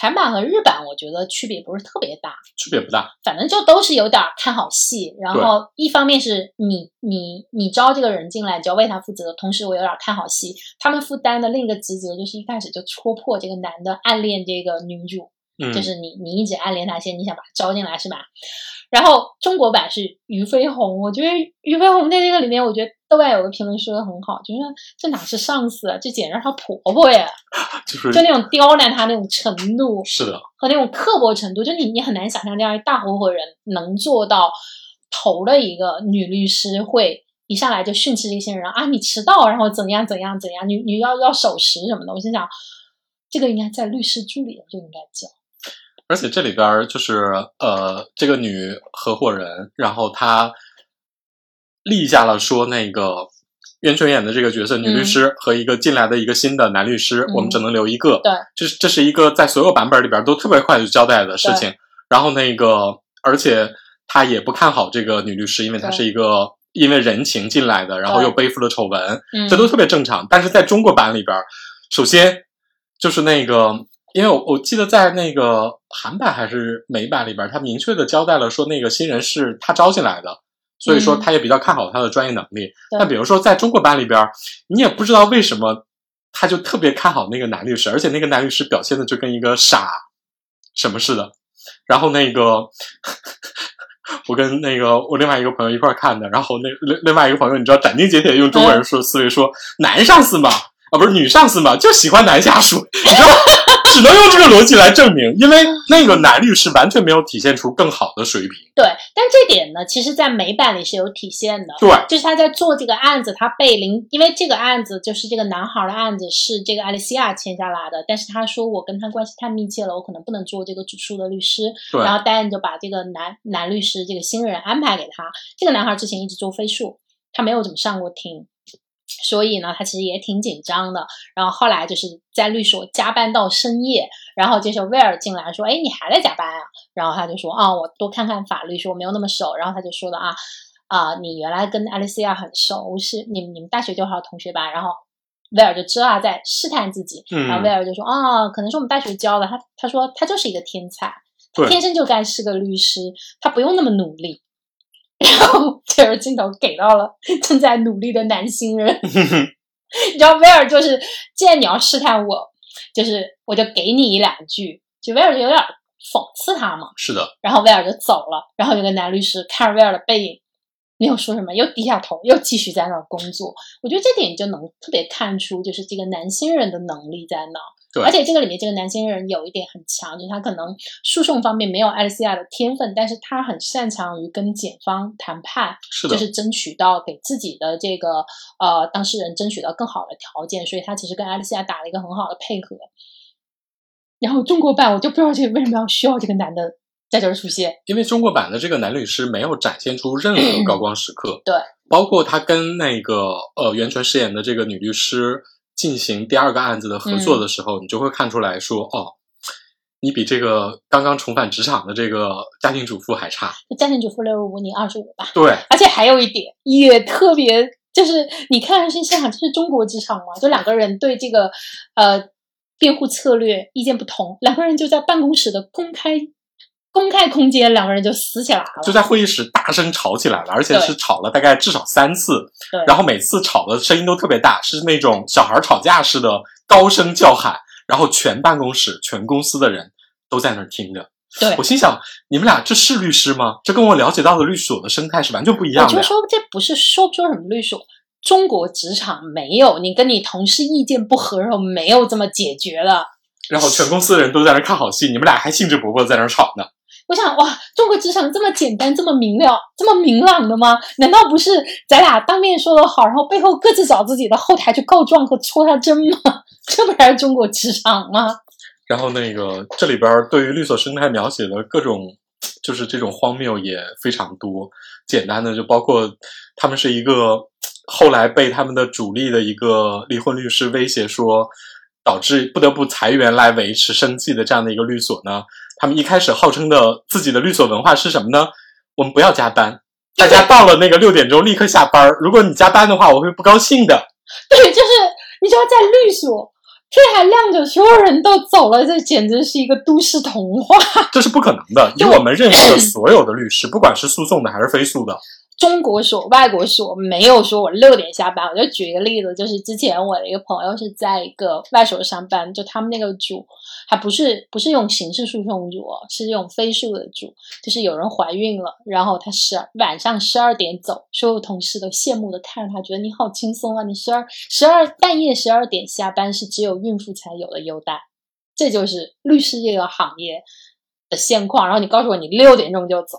[SPEAKER 2] 韩版和日版，我觉得区别不是特别大，
[SPEAKER 1] 区别不大，
[SPEAKER 2] 反正就都是有点看好戏。然后一方面是你你你招这个人进来就要为他负责，同时我有点看好戏。他们负担的另一个职责就是一开始就戳破这个男的暗恋这个女主，就是你你一直暗恋他，现在你想把他招进来是吧？然后中国版是俞飞鸿，我觉得俞飞鸿在这个里面，我觉得豆瓣有个评论说的很好，就是这哪是上司啊，这简直是她婆婆呀，
[SPEAKER 1] 就是
[SPEAKER 2] 就那种刁难她那种程度，
[SPEAKER 1] 是的，
[SPEAKER 2] 和那种刻薄程度，就你你很难想象这样一大合伙人能做到头的一个女律师会一上来就训斥这些人啊，你迟到，然后怎样怎样怎样，你你要要守时什么的，我心想这个应该在律师助理就应该教。
[SPEAKER 1] 而且这里边就是呃，这个女合伙人，然后她立下了说，那个袁泉演的这个角色女律师和一个进来的一个新的男律师，我们只能留一个。
[SPEAKER 2] 对，
[SPEAKER 1] 这这是一个在所有版本里边都特别快就交代的事情。然后那个，而且他也不看好这个女律师，因为她是一个因为人情进来的，然后又背负了丑闻，这都特别正常。但是在中国版里边，首先就是那个。因为我我记得在那个韩版还是美版里边，他明确的交代了说那个新人是他招进来的，所以说他也比较看好他的专业能力。但比如说在中国版里边，你也不知道为什么他就特别看好那个男律师，而且那个男律师表现的就跟一个傻什么似的。然后那个 我跟那个我另外一个朋友一块看的，然后那另另外一个朋友你知道斩钉截铁用中国人说思维说男上司嘛啊不是女上司嘛就喜欢男下属，你知道。只能用这个逻辑来证明，因为那个男律师完全没有体现出更好的水平。
[SPEAKER 2] 对，但这点呢，其实，在美版里是有体现的。
[SPEAKER 1] 对，
[SPEAKER 2] 就是他在做这个案子，他被林，因为这个案子就是这个男孩的案子，是这个艾丽西亚签下来的。但是他说，我跟他关系太密切了，我可能不能做这个主诉的律师。
[SPEAKER 1] 对。
[SPEAKER 2] 然后戴恩就把这个男男律师这个新人安排给他。这个男孩之前一直做飞术，他没有怎么上过庭。所以呢，他其实也挺紧张的。然后后来就是在律所加班到深夜，然后这时候威尔进来说：“哎，你还在加班啊？”然后他就说：“啊，我多看看法律，说我没有那么熟。”然后他就说的：“啊啊，你原来跟艾丽西亚很熟，是你们你们大学就好同学吧？”然后威尔就知道他在试探自己，然后威尔就说：“啊，可能是我们大学教的。”他他说他就是一个天才，他天生就该是个律师，他不用那么努力。然后这个镜头给到了 正在努力的男新人，你知道威尔就是，既然你要试探我，就是我就给你一两句，就威尔就有点讽刺他嘛。
[SPEAKER 1] 是的。
[SPEAKER 2] 然后威尔就走了，然后有个男律师看着威尔的背影，没有说什么，又低下头，又继续在那儿工作。我觉得这点就能特别看出，就是这个男新人的能力在哪。而且这个里面这个男新人有一点很强，就是他可能诉讼方面没有艾丽西亚的天分，但是他很擅长于跟检方谈判，就是争取到给自己的这个呃当事人争取到更好的条件，所以他其实跟艾丽西亚打了一个很好的配合。然后中国版我就不知道这为什么要需要这个男的在这儿出现，
[SPEAKER 1] 因为中国版的这个男律师没有展现出任何高光时刻，
[SPEAKER 2] 对，
[SPEAKER 1] 包括他跟那个呃袁泉饰演的这个女律师。进行第二个案子的合作的时候，你就会看出来说，哦，你比这个刚刚重返职场的这个家庭主妇还差。
[SPEAKER 2] 家庭主妇六十五，你二十五吧？
[SPEAKER 1] 对。
[SPEAKER 2] 而且还有一点也特别，就是你看是现场，这是中国职场嘛？就两个人对这个呃辩护策略意见不同，两个人就在办公室的公开。公开空间，两个人就撕起来了，
[SPEAKER 1] 就在会议室大声吵起来了，而且是吵了大概至少三次，然后每次吵的声音都特别大，是那种小孩吵架似的高声叫喊，然后全办公室、全公司的人都在那儿听着。
[SPEAKER 2] 对
[SPEAKER 1] 我心想，你们俩这是律师吗？这跟我了解到的律所的生态是完全不一样的。
[SPEAKER 2] 我就说这不是说不说什么律所，中国职场没有你跟你同事意见不合，然后没有这么解决了。
[SPEAKER 1] 然后全公司的人都在那看好戏，你们俩还兴致勃勃在那吵呢。
[SPEAKER 2] 我想哇，中国职场这么简单、这么明了、这么明朗的吗？难道不是咱俩当面说的好，然后背后各自找自己的后台去告状和戳他针吗？这不还是中国职场吗？
[SPEAKER 1] 然后那个这里边对于律所生态描写的各种就是这种荒谬也非常多。简单的就包括他们是一个后来被他们的主力的一个离婚律师威胁说，导致不得不裁员来维持生计的这样的一个律所呢。他们一开始号称的自己的律所文化是什么呢？我们不要加班，大家到了那个六点钟立刻下班。如果你加班的话，我会不高兴的。
[SPEAKER 2] 对，就是你知道在律所。天还亮着，所有人都走了，这简直是一个都市童话。
[SPEAKER 1] 这是不可能的，以我们认识的所有的律师，不管是诉讼的还是非诉的。
[SPEAKER 2] 中国所、外国所没有说我六点下班。我就举一个例子，就是之前我的一个朋友是在一个外所上班，就他们那个组还不是不是用刑事诉讼主，是用非诉的主。就是有人怀孕了，然后他十晚上十二点走，所有同事都羡慕的看着他，觉得你好轻松啊！你十二十二半夜十二点下班是只有孕妇才有的优待，这就是律师这个行业的现况。然后你告诉我你六点钟就走，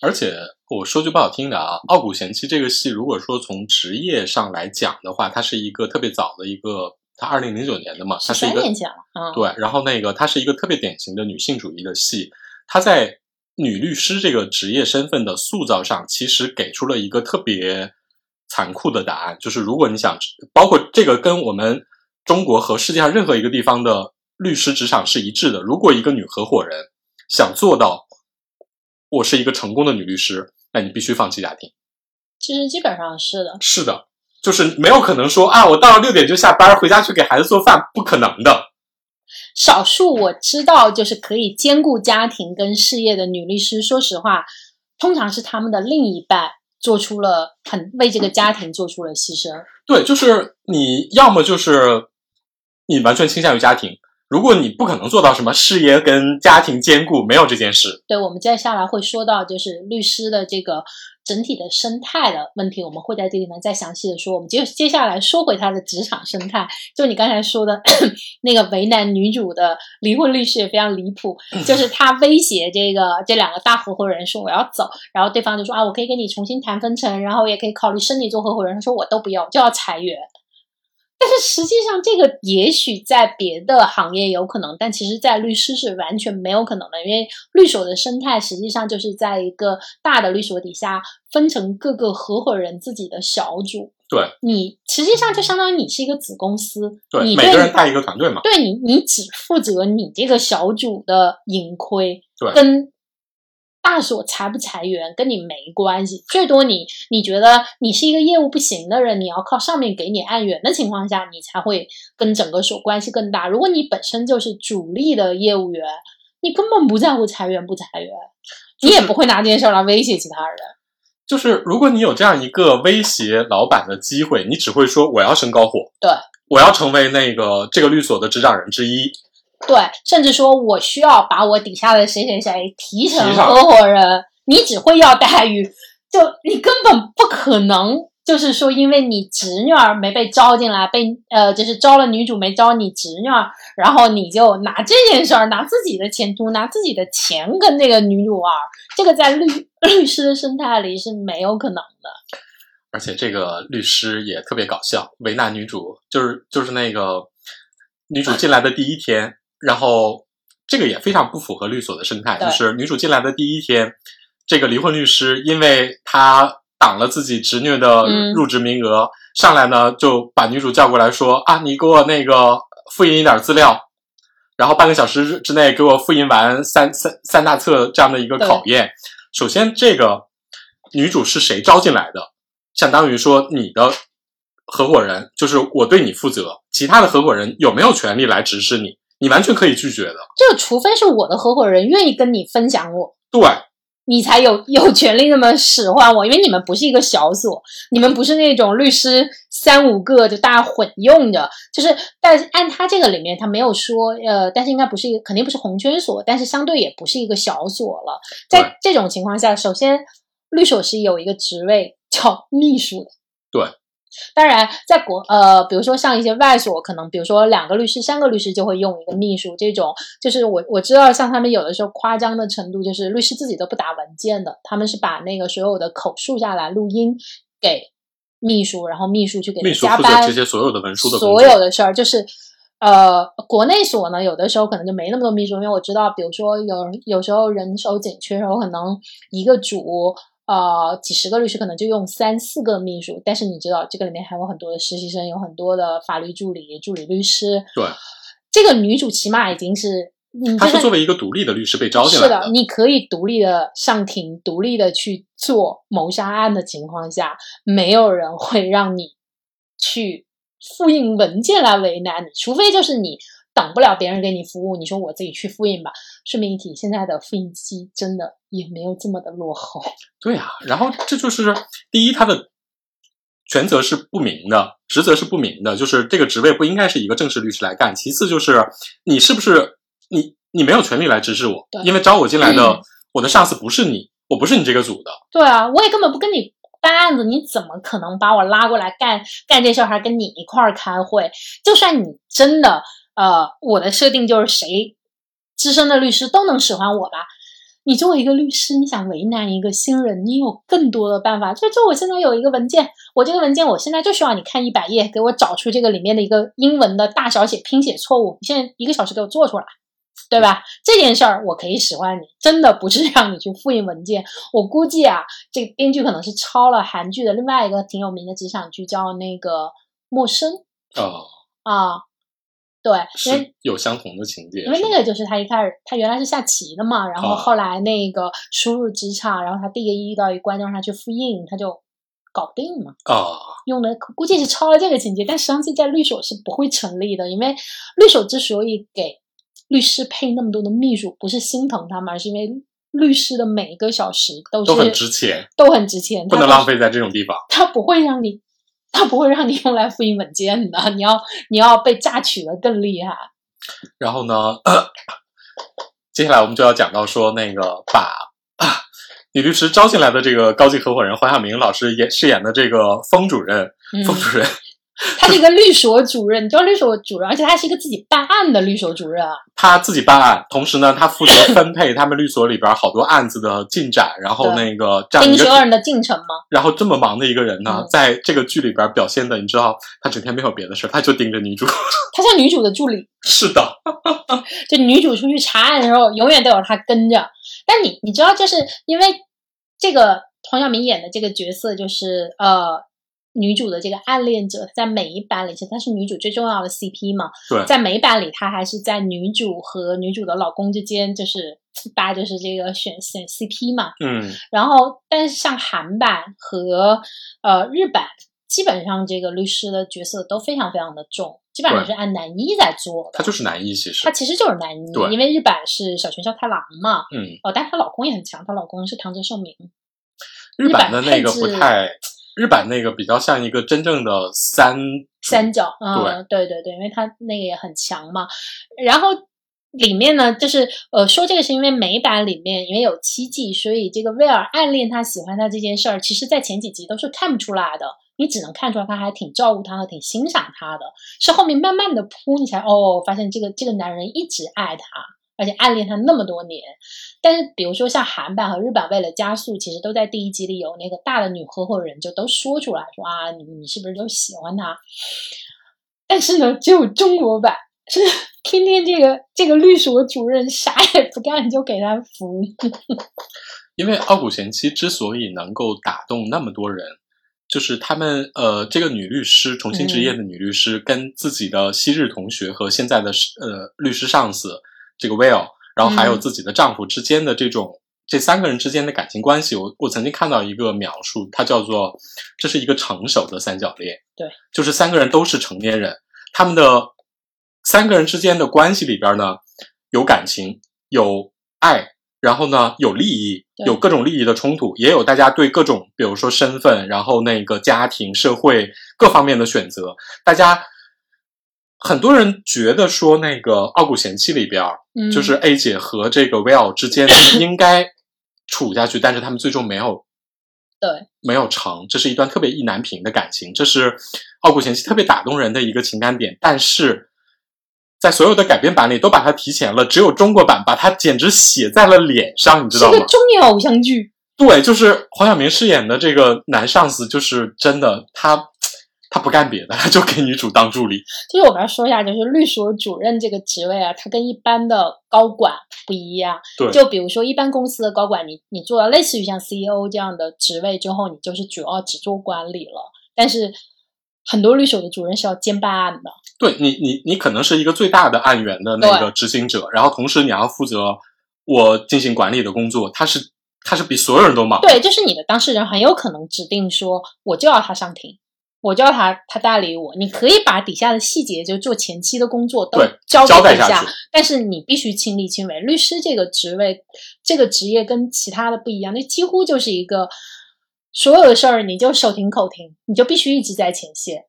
[SPEAKER 1] 而且。我说句不好听的啊，《傲骨贤妻》这个戏，如果说从职业上来讲的话，它是一个特别早的一个，它二零零九年的嘛，它是一个
[SPEAKER 2] 年前了，嗯，
[SPEAKER 1] 对。然后那个它是一个特别典型的女性主义的戏，它在女律师这个职业身份的塑造上，其实给出了一个特别残酷的答案，就是如果你想，包括这个跟我们中国和世界上任何一个地方的律师职场是一致的，如果一个女合伙人想做到，我是一个成功的女律师。那你必须放弃家庭，
[SPEAKER 2] 其实基本上是的，
[SPEAKER 1] 是的，就是没有可能说啊，我到了六点就下班，回家去给孩子做饭，不可能的。
[SPEAKER 2] 少数我知道就是可以兼顾家庭跟事业的女律师，说实话，通常是他们的另一半做出了很为这个家庭做出了牺牲。
[SPEAKER 1] 对，就是你要么就是你完全倾向于家庭。如果你不可能做到什么事业跟家庭兼顾，没有这件事。
[SPEAKER 2] 对，我们接下来会说到就是律师的这个整体的生态的问题，我们会在这里面再详细的说。我们接接下来说回他的职场生态，就你刚才说的 那个为难女主的离婚律师也非常离谱，就是他威胁这个这两个大合伙人说我要走，然后对方就说啊我可以跟你重新谈分成，然后也可以考虑升你做合伙人，他说我都不要，就要裁员。但是实际上，这个也许在别的行业有可能，但其实，在律师是完全没有可能的，因为律所的生态实际上就是在一个大的律所底下分成各个合伙人自己的小组。
[SPEAKER 1] 对，
[SPEAKER 2] 你实际上就相当于你是一个子公司，
[SPEAKER 1] 对，
[SPEAKER 2] 你
[SPEAKER 1] 每个人带一个团队嘛。
[SPEAKER 2] 对你，你只负责你这个小组的盈亏，
[SPEAKER 1] 对，
[SPEAKER 2] 跟。大所裁不裁员跟你没关系，最多你你觉得你是一个业务不行的人，你要靠上面给你按员的情况下，你才会跟整个所关系更大。如果你本身就是主力的业务员，你根本不在乎裁员不裁员，你也不会拿这件事来威胁其他人。
[SPEAKER 1] 就是如果你有这样一个威胁老板的机会，你只会说我要升高火，
[SPEAKER 2] 对，
[SPEAKER 1] 我要成为那个这个律所的执掌人之一。
[SPEAKER 2] 对，甚至说我需要把我底下的谁谁谁提成合伙人，你只会要待遇，就你根本不可能，就是说因为你侄女儿没被招进来，被呃就是招了女主没招你侄女儿，然后你就拿这件事儿拿自己的前途拿自己的钱跟那个女主玩，这个在律律师的生态里是没有可能的。
[SPEAKER 1] 而且这个律师也特别搞笑，为难女主，就是就是那个女主进来的第一天。然后，这个也非常不符合律所的生态。就是女主进来的第一天，这个离婚律师，因为他挡了自己侄女的入职名额，上来呢就把女主叫过来说：“啊，你给我那个复印一点资料，然后半个小时之内给我复印完三三三大册这样的一个考验。”首先，这个女主是谁招进来的？相当于说你的合伙人就是我对你负责，其他的合伙人有没有权利来指使你？你完全可以拒绝的，
[SPEAKER 2] 这除非是我的合伙人愿意跟你分享我，
[SPEAKER 1] 对，
[SPEAKER 2] 你才有 有权利那么使唤我，因为你们不是一个小所，你们不是那种律师三五个就大家混用的，就是，但按他这个里面他没有说，呃，但是应该不是一个，肯定不是红圈所，但是相对也不是一个小所了，在这种情况下，首先律所是有一个职位叫秘书的，
[SPEAKER 1] 对。
[SPEAKER 2] 当然，在国呃，比如说像一些外所，可能比如说两个律师、三个律师就会用一个秘书。这种就是我我知道，像他们有的时候夸张的程度，就是律师自己都不打文件的，他们是把那个所有的口述下来录音给秘书，然后秘书去给加班
[SPEAKER 1] 这些所有的文书的
[SPEAKER 2] 所有的事儿，就是呃，国内所呢，有的时候可能就没那么多秘书，因为我知道，比如说有有时候人手紧缺的时候，可能一个组呃几十个律师可能就用三四个秘书，但是你知道这个里面还有很多的实习生，有很多的法律助理、助理律师。
[SPEAKER 1] 对，
[SPEAKER 2] 这个女主起码已经是，你
[SPEAKER 1] 她
[SPEAKER 2] 是
[SPEAKER 1] 作为一个独立的律师被招进来
[SPEAKER 2] 是的，你可以独立的上庭，独立的去做谋杀案的情况下，没有人会让你去复印文件来为难你，除非就是你等不了别人给你服务，你说我自己去复印吧。顺便一提，现在的复印机真的也没有这么的落后。
[SPEAKER 1] 对啊，然后这就是第一，他的权责是不明的，职责是不明的，就是这个职位不应该是一个正式律师来干。其次就是你是不是你你没有权利来指使我，因为招我进来的、我的上司不是你，我不是你这个组的。
[SPEAKER 2] 对啊，我也根本不跟你办案子，你怎么可能把我拉过来干干这事儿，还跟你一块儿开会？就算你真的呃，我的设定就是谁资深的律师都能使唤我吧。你作为一个律师，你想为难一个新人，你有更多的办法。就就我现在有一个文件，我这个文件我现在就需要你看一百页，给我找出这个里面的一个英文的大小写拼写错误，你现在一个小时给我做出来。对吧？这件事儿我可以使唤你，真的不是让你去复印文件。我估计啊，这个编剧可能是抄了韩剧的另外一个挺有名的职场剧，叫那个《陌生》
[SPEAKER 1] 哦，
[SPEAKER 2] 啊。对，因为
[SPEAKER 1] 是有相同的情节，
[SPEAKER 2] 因为那个就是他一开始他原来是下棋的嘛，然后
[SPEAKER 1] 哦
[SPEAKER 2] 后来那个输入职场，然后他第一个遇到一关，让他去复印，他就搞定了。
[SPEAKER 1] 啊、
[SPEAKER 2] 用的估计是抄了这个情节，但实际上是在律所是不会成立的，因为律所之所以给律师配那么多的秘书，不是心疼他们，而是因为律师的每一个小时都是
[SPEAKER 1] 都很值钱，
[SPEAKER 2] 都很值钱，
[SPEAKER 1] 不能浪费在这种地方。
[SPEAKER 2] 他不会让你，他不会让你用来复印文件的，你要你要被榨取的更厉害。
[SPEAKER 1] 然后呢，接下来我们就要讲到说那个把、啊、女律师招进来的这个高级合伙人黄晓明老师演饰演的这个封主任，
[SPEAKER 2] 嗯
[SPEAKER 1] 封主任
[SPEAKER 2] 他是一个 律所主任，你知道律所主任，而且他是一个自己办案的律所主任啊。
[SPEAKER 1] 他自己办案，同时呢，他负责分配他们律所里边好多案子的进展，然后那个这样一个，
[SPEAKER 2] 人的进程吗？
[SPEAKER 1] 然后这么忙的一个人呢，
[SPEAKER 2] 嗯
[SPEAKER 1] 在这个剧里边表现的，你知道，他整天没有别的事，他就盯着女主。
[SPEAKER 2] 他像女主的助理，
[SPEAKER 1] 是的，
[SPEAKER 2] 就女主出去查案的时候，永远都有他跟着。但你你知道，就是因为这个黄晓明演的这个角色，就是呃女主的这个暗恋者，在每一版里，其实她是女主最重要的 CP 嘛。
[SPEAKER 1] 对，
[SPEAKER 2] 在每一版里，她还是在女主和女主的老公之间，就是大家就是这个选选 CP 嘛。
[SPEAKER 1] 嗯，
[SPEAKER 2] 然后，但是像韩版和呃日版，基本上这个律师的角色都非常非常的重，基本上是按男一在做的。
[SPEAKER 1] 他就是男一，其实
[SPEAKER 2] 他，其实就是男一，
[SPEAKER 1] 对
[SPEAKER 2] 因为日版是小泉孝太郎嘛，
[SPEAKER 1] 嗯，
[SPEAKER 2] 哦，但她老公也很强，她老公是唐泽寿明，
[SPEAKER 1] 日版的那个不太，日版那个比较像一个真正的三
[SPEAKER 2] 三角，嗯，对对对，因为他那个也很强嘛。然后里面呢，就是呃，说这个是因为美版里面因为有七季，所以这个威尔暗恋他、喜欢他这件事儿，其实在前几集都是看不出来的，你只能看出来他还挺照顾他和挺欣赏他的，是后面慢慢的铺，你才哦发现这个这个男人一直爱他。而且暗恋他那么多年，但是比如说像韩版和日版，为了加速，其实都在第一集里有那个大的女合伙人就都说出来说啊，你你是不是就喜欢他？但是呢，只有中国版是天天这个这个律所主任啥也不干就给他服，
[SPEAKER 1] 因为傲骨贤妻之所以能够打动那么多人，就是他们呃，这个女律师重新职业的女律师，跟自己的昔日同学和现在的呃律师上司这个 Will，然后还有自己的丈夫之间的这种、这三个人之间的感情关系，我我曾经看到一个描述，它叫做这是一个成熟的三角恋，
[SPEAKER 2] 对，
[SPEAKER 1] 就是三个人都是成年人，他们的三个人之间的关系里边呢，有感情，有爱。然后呢，有利益，有各种利益的冲突，也有大家对各种，比如说身份，然后那个家庭、社会各方面的选择。大家很多人觉得说，那个《傲骨贤妻》里边就是 A 姐和这个 Will 之间应该处下去，但是他们最终没有
[SPEAKER 2] 对
[SPEAKER 1] 没有成，这是一段特别意难平的感情，这是《傲骨贤妻》特别打动人的一个情感点。但是在所有的改编版里都把它提前了，只有中国版把它简直写在了脸上，你知道吗？
[SPEAKER 2] 是个中年偶像剧，
[SPEAKER 1] 对，就是黄晓明饰演的这个男上司，就是真的，他他不干别的，他就给女主当助理。
[SPEAKER 2] 就是我们要说一下，就是律所主任这个职位啊，它跟一般的高管不一样。
[SPEAKER 1] 对，
[SPEAKER 2] 就比如说一般公司的高管，你你做了类似于像 CEO 这样的职位之后，你就是主要只做管理了。但是很多律所的主任是要兼办案的。
[SPEAKER 1] 对你，你你可能是一个最大的案源的那个执行者，然后同时你要负责我进行管理的工作，他是他是比所有人都忙。
[SPEAKER 2] 对，就是你的当事人很有可能指定说，我就要他上庭。我叫他，他搭理我。你可以把底下的细节，就做前期的工作都交代一下，但是你必须亲力亲为。律师这个职位，这个职业跟其他的不一样，那几乎就是一个所有的事儿你就手停口停，你就必须一直在前线。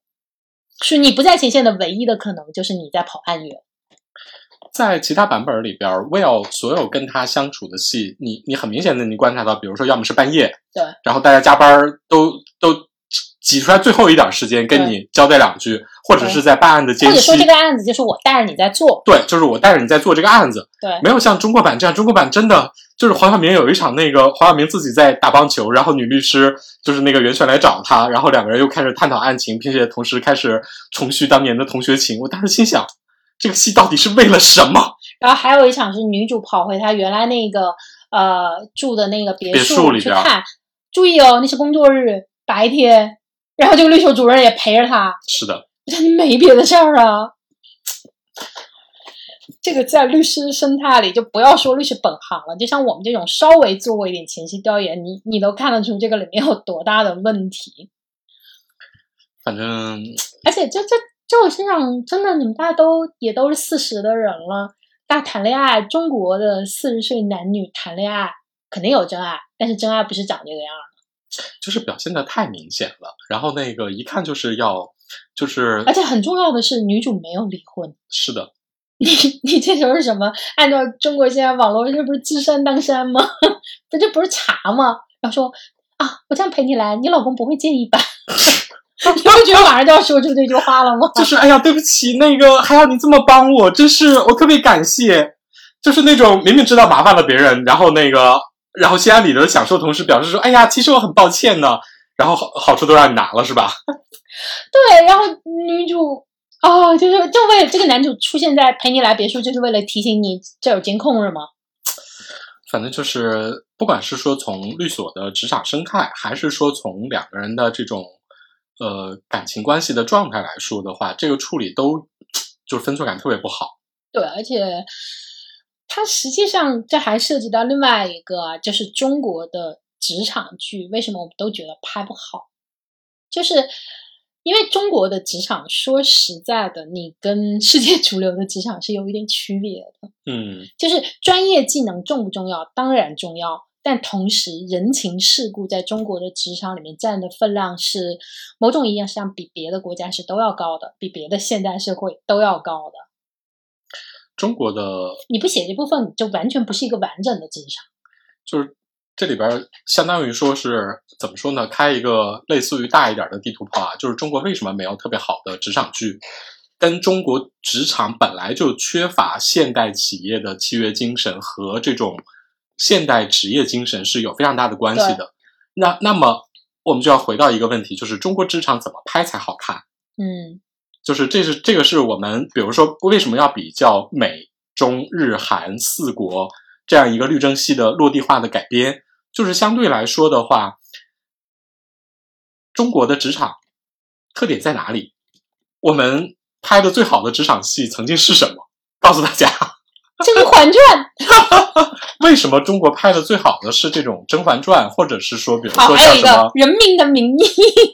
[SPEAKER 2] 是你不在前线的唯一的可能，就是你在跑案源。
[SPEAKER 1] 在其他版本里边，Will 所有跟他相处的戏，你你很明显的你观察到，比如说要么是半夜，
[SPEAKER 2] 对，
[SPEAKER 1] 然后大家加班都都。挤出来最后一点时间跟你交代两句，或者是在办案的间隙，或
[SPEAKER 2] 者说这个案子就是我带着你在做，
[SPEAKER 1] 对，就是我带着你在做这个案子，
[SPEAKER 2] 对，
[SPEAKER 1] 没有像中国版这样，中国版真的就是黄晓明有一场那个黄晓明自己在打棒球，然后女律师就是那个袁泉来找他，然后两个人又开始探讨案情，并且同时开始重续当年的同学情。我当时心想，这个戏到底是为了什么？
[SPEAKER 2] 然后还有一场是女主跑回她原来那个呃住的那个别
[SPEAKER 1] 墅里
[SPEAKER 2] 去看，注意哦，那是工作日白天。然后这个律所主任也陪着他，
[SPEAKER 1] 是的。
[SPEAKER 2] 你没别的事儿啊。这个在律师生态里就不要说律师本行了，就像我们这种稍微做过一点前期调研，你你都看得出这个里面有多大的问题。
[SPEAKER 1] 反正，
[SPEAKER 2] 而且这这在我身上真的，你们大家都也都是四十的人了，大谈恋爱，中国的四十岁男女谈恋爱肯定有真爱，但是真爱不是长这个样。
[SPEAKER 1] 就是表现的太明显了，然后那个一看就是要，就是，
[SPEAKER 2] 而且很重要的是，女主没有离婚。
[SPEAKER 1] 是的，
[SPEAKER 2] 你你这时候是什么？按照中国现在网络，这不是知山当山吗？这这不是茶吗？然后说啊，我这样陪你来，你老公不会介意吧？你不觉得马上就要说出这句话了吗？
[SPEAKER 1] 就是哎呀，对不起，那个还要你这么帮我，真是我特别感谢。就是那种明明知道麻烦了别人，然后那个。然后心安理得的享受，同时表示说：“哎呀，其实我很抱歉呢。”然后好好处都让你拿了，是吧？
[SPEAKER 2] 对。然后女主哦，就是就为了这个男主出现在陪你来别墅，就是为了提醒你这有监控，是吗？
[SPEAKER 1] 反正就是，不管是说从律所的职场生态，还是说从两个人的这种呃感情关系的状态来说的话，这个处理都 就是分寸感特别不好。
[SPEAKER 2] 对，而且。它实际上这还涉及到另外一个，就是中国的职场剧为什么我们都觉得拍不好，就是因为中国的职场说实在的，你跟世界主流的职场是有一点区别的。
[SPEAKER 1] 嗯，
[SPEAKER 2] 就是专业技能重不重要？当然重要，但同时人情世故在中国的职场里面占的分量是某种意义上比别的国家是都要高的，比别的现代社会都要高的。
[SPEAKER 1] 中国的
[SPEAKER 2] 你不写这部分，就完全不是一个完整的职场。
[SPEAKER 1] 就是这里边相当于说是怎么说呢？开一个类似于大一点的地图炮啊，就是中国为什么没有特别好的职场剧？跟中国职场本来就缺乏现代企业的契约精神和这种现代职业精神是有非常大的关系的。那那么我们就要回到一个问题，就是中国职场怎么拍才好看？
[SPEAKER 2] 嗯。
[SPEAKER 1] 就是这是这个是我们，比如说为什么要比较美、中、日、韩四国这样一个律政系的落地化的改编？就是相对来说的话，中国的职场特点在哪里？我们拍的最好的职场戏曾经是什么？告诉大家，《
[SPEAKER 2] 甄嬛传》。
[SPEAKER 1] 为什么中国拍的最好的是这种《甄嬛传》，或者是说，比如
[SPEAKER 2] 说
[SPEAKER 1] 像什么《
[SPEAKER 2] 人民的名义》？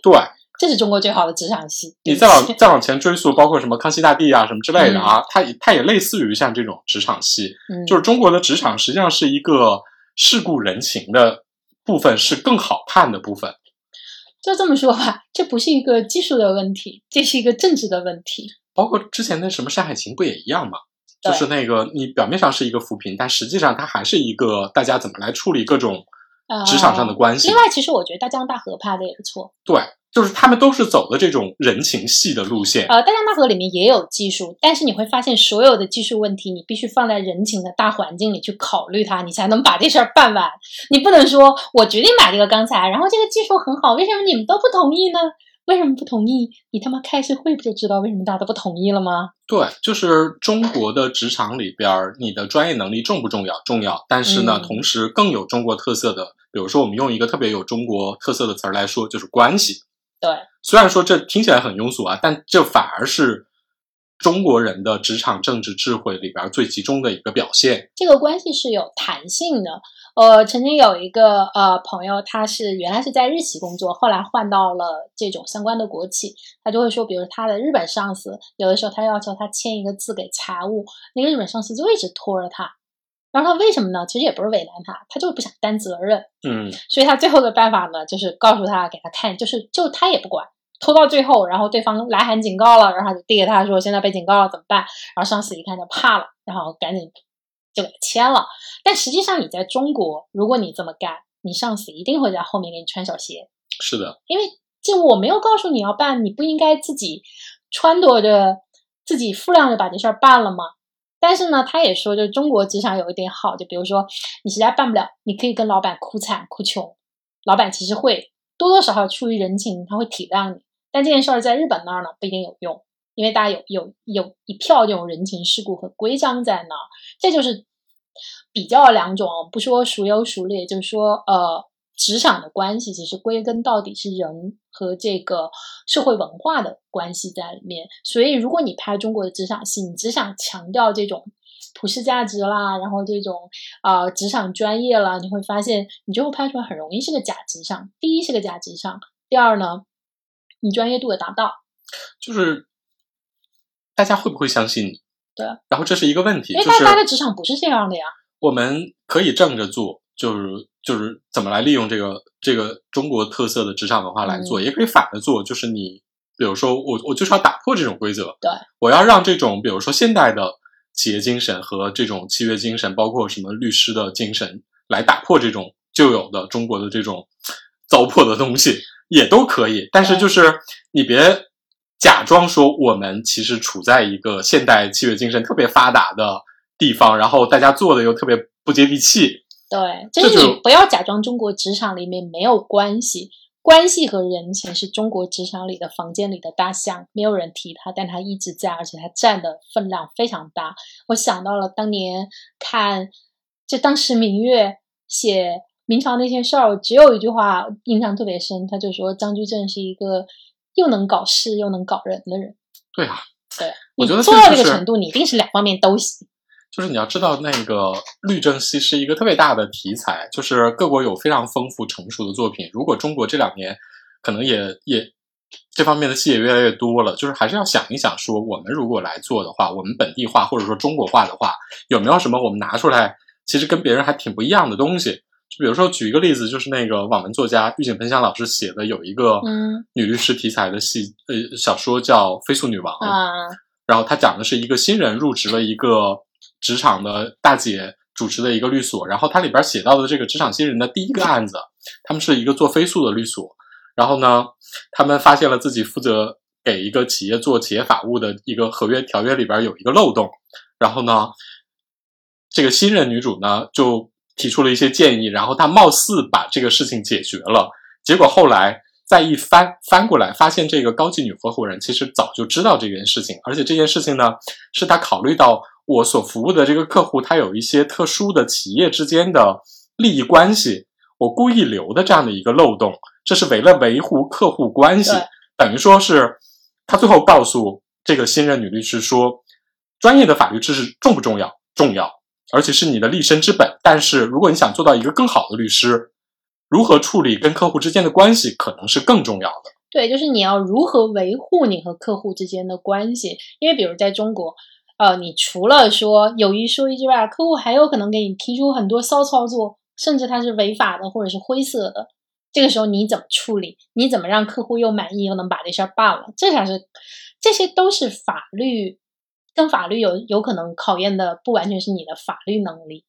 [SPEAKER 1] 对。
[SPEAKER 2] 这是中国最好的职场戏。
[SPEAKER 1] 你再往再往前追溯，包括什么康熙大帝啊，什么之类的啊，它它也类似于像这种职场戏。就是中国的职场实际上是一个世故人情的部分，是更好看的部分。
[SPEAKER 2] 就这么说吧，这不是一个技术的问题，这是一个政治的问题。
[SPEAKER 1] 包括之前那什么《山海情》不也一样吗？就是那个你表面上是一个扶贫，但实际上它还是一个大家怎么来处理各种职场上的关系。
[SPEAKER 2] 另外，其实我觉得大江大河拍的也不错。
[SPEAKER 1] 对。就是他们都是走的这种人情戏的路线。
[SPEAKER 2] 呃，大江大河里面也有技术，但是你会发现，所有的技术问题，你必须放在人情的大环境里去考虑它，你才能把这事儿办完。你不能说我决定买这个钢材，然后这个技术很好，为什么你们都不同意呢？为什么不同意？你他妈开次会不就知道为什么大家都不同意了吗？
[SPEAKER 1] 对，就是中国的职场里边儿，你的专业能力重不重要？重要。但是呢，
[SPEAKER 2] 嗯
[SPEAKER 1] 同时更有中国特色的，比如说我们用一个特别有中国特色的词儿来说，就是关系。
[SPEAKER 2] 对，
[SPEAKER 1] 虽然说这听起来很庸俗啊，但这反而是中国人的职场政治智慧里边儿最集中的一个表现。
[SPEAKER 2] 这个关系是有弹性的。呃，曾经有一个呃朋友，他是原来是在日企工作，后来换到了这种相关的国企，他就会说，比如他的日本上司，有的时候他要求他签一个字给财务，那个日本上司就一直拖着他。然后他为什么呢？其实也不是为难他，他就是不想担责任。
[SPEAKER 1] 嗯，
[SPEAKER 2] 所以他最后的办法呢，就是告诉他给他看，就是就他也不管，拖到最后，然后对方来函警告了，然后他就递给他说现在被警告了怎么办？然后上司一看就怕了，然后赶紧就给他签了。但实际上你在中国，如果你这么干，你上司一定会在后面给你穿小鞋，
[SPEAKER 1] 是的，
[SPEAKER 2] 因为这我没有告诉你要办，你不应该自己撺掇着自己负量着把这事儿办了吗？但是呢，他也说，就是中国职场有一点好，就比如说你实在办不了，你可以跟老板哭惨哭穷，老板其实会多多少少出于人情，他会体谅你。但这件事儿在日本那儿呢不一定有用，因为大家有有有一票这种人情世故和规章在那儿，这就是比较两种，不说孰优孰劣，就是说呃，职场的关系其实归根到底是人和这个社会文化的关系在里面。所以，如果你拍中国的职场戏，你只想强调这种普世价值啦，然后这种呃职场专业啦，你会发现你最后拍出来很容易是个假职场。第一是个假职场，第二呢，你专业度也达不到。
[SPEAKER 1] 就是大家会不会相信你？
[SPEAKER 2] 对，
[SPEAKER 1] 然后这是一个问题，
[SPEAKER 2] 因为
[SPEAKER 1] 就是
[SPEAKER 2] 大家的职场不是这样的呀。
[SPEAKER 1] 我们可以正着做，就是就是怎么来利用这个这个中国特色的职场文化来做，
[SPEAKER 2] 嗯
[SPEAKER 1] 也可以反着做，就是你比如说我我就是要打破这种规则，
[SPEAKER 2] 对，
[SPEAKER 1] 我要让这种比如说现代的企业精神和这种契约精神，包括什么律师的精神，来打破这种旧有的中国的这种糟粕的东西，也都可以。但是就是你别假装说我们其实处在一个现代契约精神特别发达的地方，然后大家做的又特别不接地气。
[SPEAKER 2] 对，就是你不要假装中国职场里面没有关系，关系和人情是中国职场里的房间里的大象，没有人提它，但它一直在，而且它占的分量非常大。我想到了当年看，就当时明月写明朝那些事儿，只有一句话印象特别深，他就说张居正是一个又能搞事又能搞人的人。
[SPEAKER 1] 对啊，
[SPEAKER 2] 对，
[SPEAKER 1] 我觉得
[SPEAKER 2] 你做到
[SPEAKER 1] 这
[SPEAKER 2] 个程度，你一定是两方面都行。
[SPEAKER 1] 就是你要知道，那个律政系是一个特别大的题材，就是各国有非常丰富成熟的作品。如果中国这两年可能也也这方面的戏也越来越多了，就是还是要想一想，说我们如果来做的话，我们本地化或者说中国化的话，有没有什么我们拿出来，其实跟别人还挺不一样的东西。就比如说举一个例子，就是那个网文作家玉井喷香老师写的有一个
[SPEAKER 2] 嗯
[SPEAKER 1] 女律师题材的戏，呃小说叫《飞速女王》
[SPEAKER 2] 啊，
[SPEAKER 1] 然后他讲的是一个新人入职了一个职场的大姐主持的一个律所，然后它里边写到的这个职场新人的第一个案子，他们是一个做飞速的律所，然后呢，他们发现了自己负责给一个企业做企业法务的一个合约条约里边有一个漏洞，然后呢，这个新人女主呢就提出了一些建议，然后她貌似把这个事情解决了，结果后来再一翻翻过来，发现这个高级女合伙人其实早就知道这件事情，而且这件事情呢，是她考虑到我所服务的这个客户，他有一些特殊的企业之间的利益关系，我故意留的这样的一个漏洞，这是为了维护客户关系，等于说是他最后告诉这个新任女律师说，专业的法律知识重不重要？重要。而且是你的立身之本。但是，如果你想做到一个更好的律师，如何处理跟客户之间的关系，可能是更重要的。
[SPEAKER 2] 对，就是你要如何维护你和客户之间的关系。因为比如在中国，呃，你除了说有一说一之外，客户还有可能给你提出很多骚操作，甚至它是违法的或者是灰色的。这个时候你怎么处理？你怎么让客户又满意又能把这事儿办了？这才是，这些都是法律跟法律有有可能考验的，不完全是你的法律能力，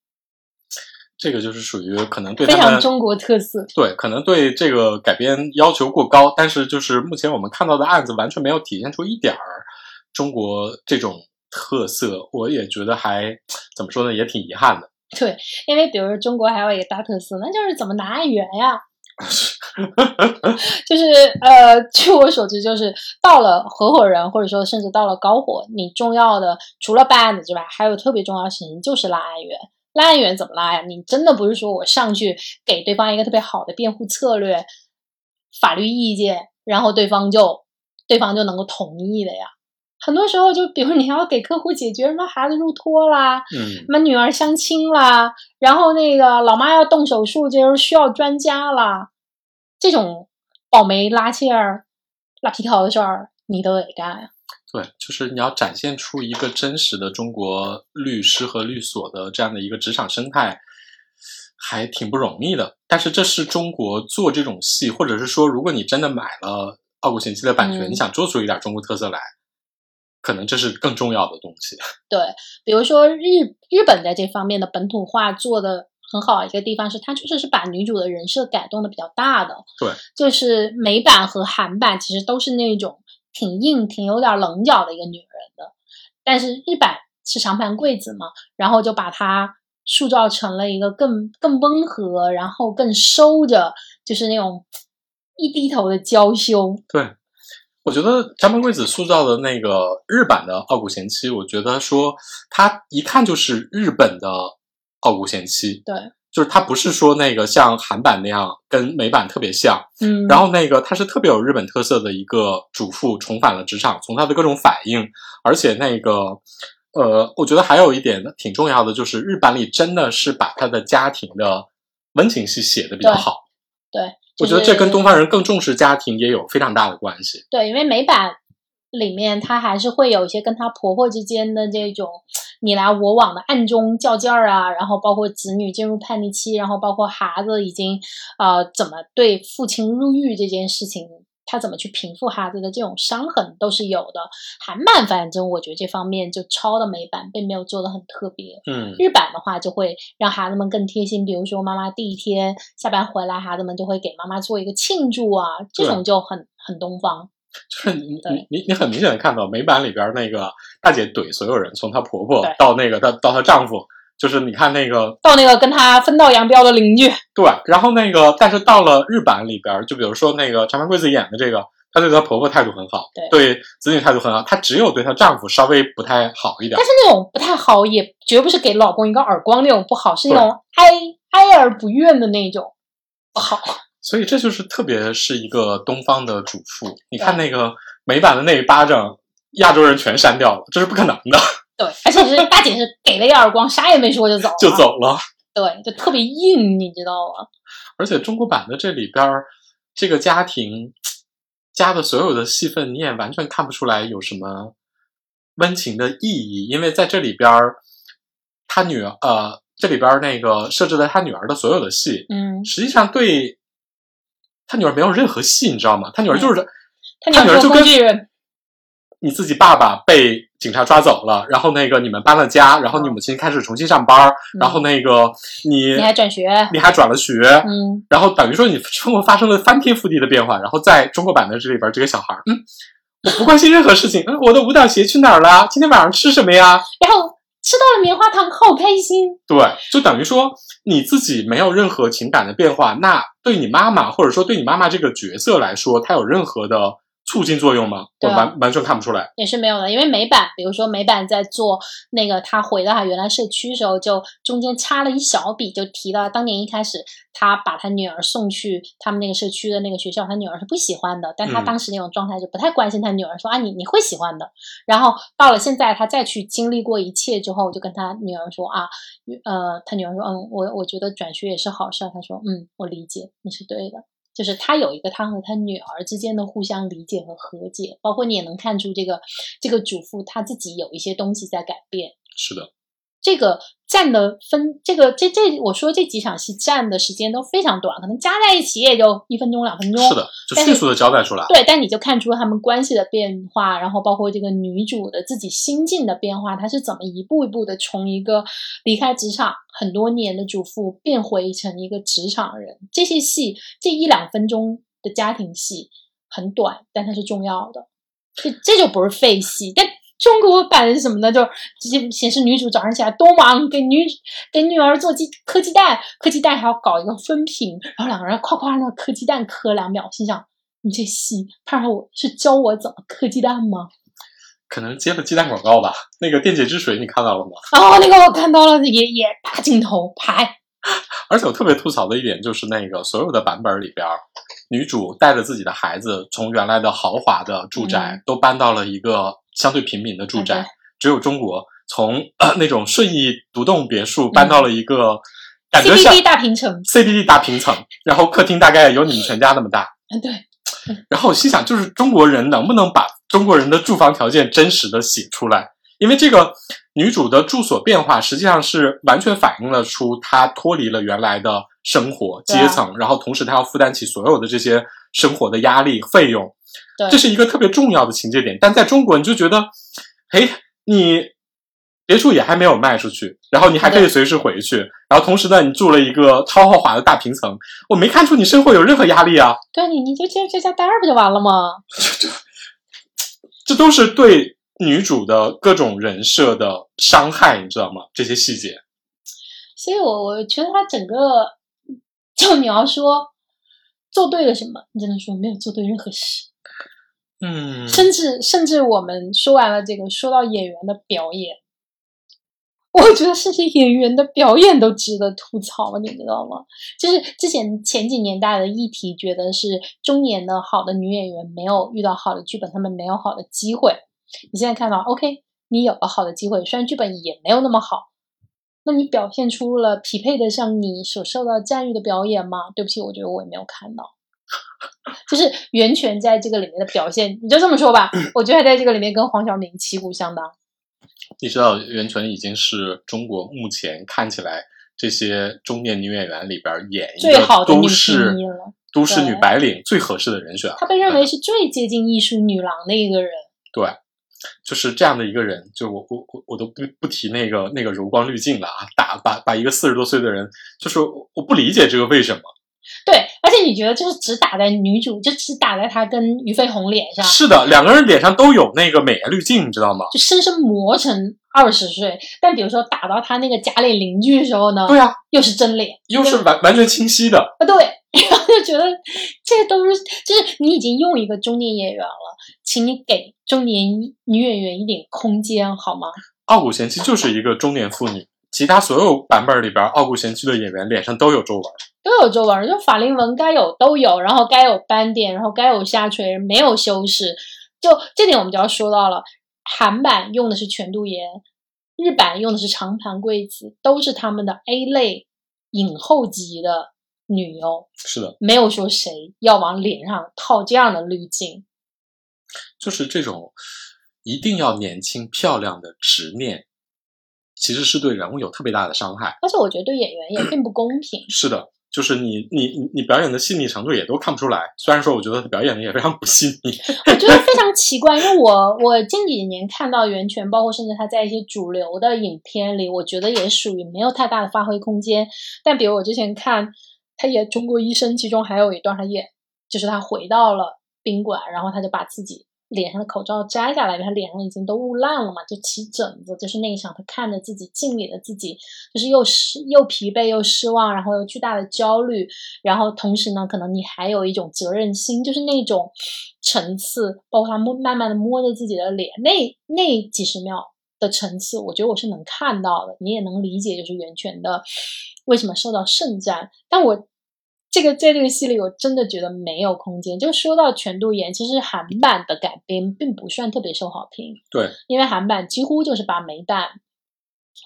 [SPEAKER 1] 这个就是属于可能对
[SPEAKER 2] 非常中国特色。
[SPEAKER 1] 对，可能对这个改编要求过高，但是就是目前我们看到的案子完全没有体现出一点儿中国这种特色，我也觉得还怎么说呢，也挺遗憾的。
[SPEAKER 2] 对，因为比如说中国还有一个大特色，那就是怎么拿案源呀。就是呃，据我所知，就是到了合伙人，或者说甚至到了高伙，你重要的除了办案子之外，还有特别重要的事情就是拉案源。拉案源怎么拉呀？你真的不是说我上去给对方一个特别好的辩护策略、法律意见，然后对方就对方就能够同意的呀？很多时候，就比如你要给客户解决什么孩子入托啦，
[SPEAKER 1] 嗯，
[SPEAKER 2] 什么女儿相亲啦，然后那个老妈要动手术，就是需要专家啦，这种保媒拉线儿、拉皮条的事儿，你都得干呀。
[SPEAKER 1] 对，就是你要展现出一个真实的中国律师和律所的这样的一个职场生态，还挺不容易的。但是这是中国做这种戏，或者是说，如果你真的买了《傲骨贤妻》的版权，
[SPEAKER 2] 嗯
[SPEAKER 1] 你想做出一点中国特色来，可能这是更重要的东西。
[SPEAKER 2] 对，比如说日日本在这方面的本土化做的很好的一个地方是，它确实是把女主的人设改动的比较大的。
[SPEAKER 1] 对，
[SPEAKER 2] 就是美版和韩版其实都是那种挺硬、挺有点棱角的一个女人的，但是日版是长盘贵子嘛，然后就把她塑造成了一个更更温和，然后更收着，就是那种一低头的娇羞。
[SPEAKER 1] 对，我觉得张本贵子塑造的那个日版的傲骨贤妻，我觉得说她一看就是日本的傲骨贤妻，
[SPEAKER 2] 对，
[SPEAKER 1] 就是她不是说那个像韩版那样跟美版特别像。
[SPEAKER 2] 嗯，
[SPEAKER 1] 然后那个她是特别有日本特色的一个主妇，重返了职场，从她的各种反应，而且那个呃，我觉得还有一点挺重要的，就是日版里真的是把她的家庭的温情戏写的比较
[SPEAKER 2] 对
[SPEAKER 1] 好。
[SPEAKER 2] 对，
[SPEAKER 1] 我觉得这跟东方人更重视家庭也有非常大的关系。
[SPEAKER 2] 对，因为美版里面她还是会有一些跟她婆婆之间的这种你来我往的暗中较劲儿啊，然后包括子女进入叛逆期，然后包括孩子已经呃怎么对父亲入狱这件事情。他怎么去平复孩子的这种伤痕都是有的。韩版反正我觉得这方面就抄的美版并没有做的很特别。
[SPEAKER 1] 嗯，
[SPEAKER 2] 日版的话就会让孩子们更贴心，比如说妈妈第一天下班回来，孩子们就会给妈妈做一个庆祝啊，这种就很很东方。
[SPEAKER 1] 就是你你你你很明显的看到美版里边那个大姐怼所有人，从她婆婆
[SPEAKER 2] 对
[SPEAKER 1] 到那个到到她丈夫，就是你看那个
[SPEAKER 2] 到那个跟他分道扬镳的邻居，
[SPEAKER 1] 对，然后那个但是到了日版里边，就比如说那个长盘贵子演的这个，她对她婆婆态度很好，
[SPEAKER 2] 对
[SPEAKER 1] 子女态度很好，她只有对她丈夫稍微不太好一点
[SPEAKER 2] 但。是那种不太好，也绝不是给老公一个耳光那种不好，是那种哀哀而不怨的那种不好。
[SPEAKER 1] 所以这就是特别是一个东方的主妇，你看那个美版的那一巴掌，亚洲人全删掉了，这是不可能的，
[SPEAKER 2] 对，而且是大姐是给了一耳光，啥也没说就走了，
[SPEAKER 1] 就。走了。
[SPEAKER 2] 对，就特别硬，你知道吗？
[SPEAKER 1] 而且中国版的这里边儿，这个家庭加的所有的戏份，你也完全看不出来有什么温情的意义，因为在这里边儿，他女儿呃，这里边儿那个设置的他女儿的所有的戏，
[SPEAKER 2] 嗯，
[SPEAKER 1] 实际上对他女儿没有任何戏，你知道吗？他女儿就是
[SPEAKER 2] 他女儿说
[SPEAKER 1] 他女儿就跟你自己爸爸被警察抓走了，然后那个你们搬了家，然后你母亲开始重新上班，然后那个你
[SPEAKER 2] 你还转学，
[SPEAKER 1] 你还转了学，
[SPEAKER 2] 嗯，
[SPEAKER 1] 然后等于说你生活发生了翻天覆地的变化，然后在中国版的这里边，这个小孩儿，嗯，我不关心任何事情，嗯，我的舞蹈鞋去哪儿了？今天晚上吃什么呀？
[SPEAKER 2] 然后吃到了棉花糖，好开心。
[SPEAKER 1] 对，就等于说你自己没有任何情感的变化，那对你妈妈或者说对你妈妈这个角色来说，她有任何的促进作用吗？我完完全看不出来。
[SPEAKER 2] 也是没有的，因为美版，比如说美版在做那个他回到他原来社区的时候，就中间插了一小笔，就提到当年一开始他把他女儿送去他们那个社区的那个学校，他女儿是不喜欢的，但他
[SPEAKER 1] 嗯
[SPEAKER 2] 当时那种状态就不太关心他女儿，说啊你你会喜欢的。然后到了现在，他再去经历过一切之后，就跟他女儿说啊，呃，他女儿说嗯，我我觉得转学也是好事儿。他说嗯，我理解，你是对的。就是他有一个他和他女儿之间的互相理解和和解，包括你也能看出这个这个主妇她自己有一些东西在改变。
[SPEAKER 1] 是的，
[SPEAKER 2] 这个占的分，这个这这我说这几场戏占的时间都非常短，可能加在一起也就一分钟两分钟。
[SPEAKER 1] 是的，就迅速的交代出来。
[SPEAKER 2] 对，但你就看出他们关系的变化，然后包括这个女主的自己心境的变化，她是怎么一步一步的从一个离开职场很多年的主妇变回成一个职场人。这些戏，这一两分钟的家庭戏很短，但它是重要的，这这就不是废戏。但中国版是什么呢？就直接显示女主早上起来多忙，给女给女儿做鸡磕鸡蛋，磕鸡蛋还要搞一个分屏，然后两个人夸夸那磕鸡蛋磕两秒，心想你这戏拍上我是教我怎么磕鸡蛋吗？
[SPEAKER 1] 可能接了鸡蛋广告吧。那个电解质水你看到了吗？
[SPEAKER 2] 哦，那个我看到了，也也大镜头拍。
[SPEAKER 1] 而且我特别吐槽的一点就是，那个所有的版本里边，女主带着自己的孩子，从原来的豪华的住宅都搬到了一个相对平民的住宅。只有中国从 那种顺义独栋别墅搬到了一个感觉像
[SPEAKER 2] CBD 大平层
[SPEAKER 1] ，CBD 大平层，然后客厅大概有你们全家那么大。
[SPEAKER 2] 嗯，对。
[SPEAKER 1] 然后我心想，就是中国人能不能把中国人的住房条件真实的写出来？因为这个女主的住所变化，实际上是完全反映了出她脱离了原来的生活阶层，然后同时她要负担起所有的这些生活的压力费用，这是一个特别重要的情节点。但在中国，你就觉得，嘿，你别墅也还没有卖出去，然后你还可以随时回去，然后同时呢，你住了一个超豪华的大平层，我没看出你生活有任何压力啊。
[SPEAKER 2] 对你，你就接着在家待着不就完了吗？
[SPEAKER 1] 这这，这都是对。女主的各种人设的伤害，你知道吗？这些细节，
[SPEAKER 2] 所以我我觉得他整个，就你要说做对了什么，你只能说没有做对任何事。
[SPEAKER 1] 嗯，
[SPEAKER 2] 甚至甚至我们说完了这个，说到演员的表演，我觉得甚至演员的表演都值得吐槽，你知道吗？就是之前前几年大家的议题，觉得是中年的好的女演员没有遇到好的剧本，他们没有好的机会。你现在看到，OK，你有了好的机会，虽然剧本也没有那么好，那你表现出了匹配得上你所受到赞誉的表演吗？对不起，我觉得我也没有看到。就是袁泉在这个里面的表现，你就这么说吧，我觉得在这个里面跟黄晓明旗鼓相当。
[SPEAKER 1] 你知道袁泉已经是中国目前看起来这些中年女演员里边演最
[SPEAKER 2] 好的
[SPEAKER 1] 都市都市
[SPEAKER 2] 女
[SPEAKER 1] 白领最合适的人选。
[SPEAKER 2] 她被认为是最接近艺术女郎的一个人。
[SPEAKER 1] 对。就是这样的一个人，就我我我我都不不提那个那个柔光滤镜了啊！打把把一个四十多岁的人，就是我不理解这个为什么。
[SPEAKER 2] 对，而且你觉得就是只打在女主，就只打在她跟俞飞鸿脸上。
[SPEAKER 1] 是的，两个人脸上都有那个美颜滤镜，你知道吗？
[SPEAKER 2] 就深深磨成二十岁。但比如说打到他那个假脸邻居的时候呢？
[SPEAKER 1] 对啊，
[SPEAKER 2] 又是真脸，
[SPEAKER 1] 又是完完全清晰的。
[SPEAKER 2] 啊，对，然后就觉得这都是就是你已经用一个中年演员了，请你给。中年女演员一点空间好吗？
[SPEAKER 1] 傲骨贤妻就是一个中年妇女，其他所有版本里边，傲骨贤妻的演员脸上都有皱纹，
[SPEAKER 2] 都有皱纹，就法令纹该有都有，然后该有斑点，然后该有下垂没有修饰，就这点我们就要说到了。韩版用的是全度妍，日版用的是长盘贵子，都是他们的 A 类影后级的女优，
[SPEAKER 1] 是的，
[SPEAKER 2] 没有说谁要往脸上套这样的滤镜。
[SPEAKER 1] 就是这种一定要年轻漂亮的执念，其实是对人物有特别大的伤害，
[SPEAKER 2] 而且我觉得对演员也并不公平。
[SPEAKER 1] 是的，就是你你你表演的细腻程度也都看不出来。虽然说我觉得他表演的也非常不细腻，
[SPEAKER 2] 我觉得非常奇怪。因为我我近几年看到袁泉，包括甚至他在一些主流的影片里，我觉得也属于没有太大的发挥空间。但比如我之前看他演《中国医生》，其中还有一段他演，就是他回到了宾馆，然后他就把自己。脸上的口罩摘下来，他脸上已经都雾烂了嘛，就起疹子。就是那一场，他看着自己镜里的自己，就是又失又疲惫又失望，然后又巨大的焦虑，然后同时呢，可能你还有一种责任心，就是那种层次，包括他摸慢慢的摸着自己的脸，那那几十秒的层次，我觉得我是能看到的，你也能理解，就是袁泉的为什么受到盛赞，但我。这个在这个戏里，我真的觉得没有空间。就说到全度妍，其实韩版的改编并不算特别受好评。
[SPEAKER 1] 对，
[SPEAKER 2] 因为韩版几乎就是把美版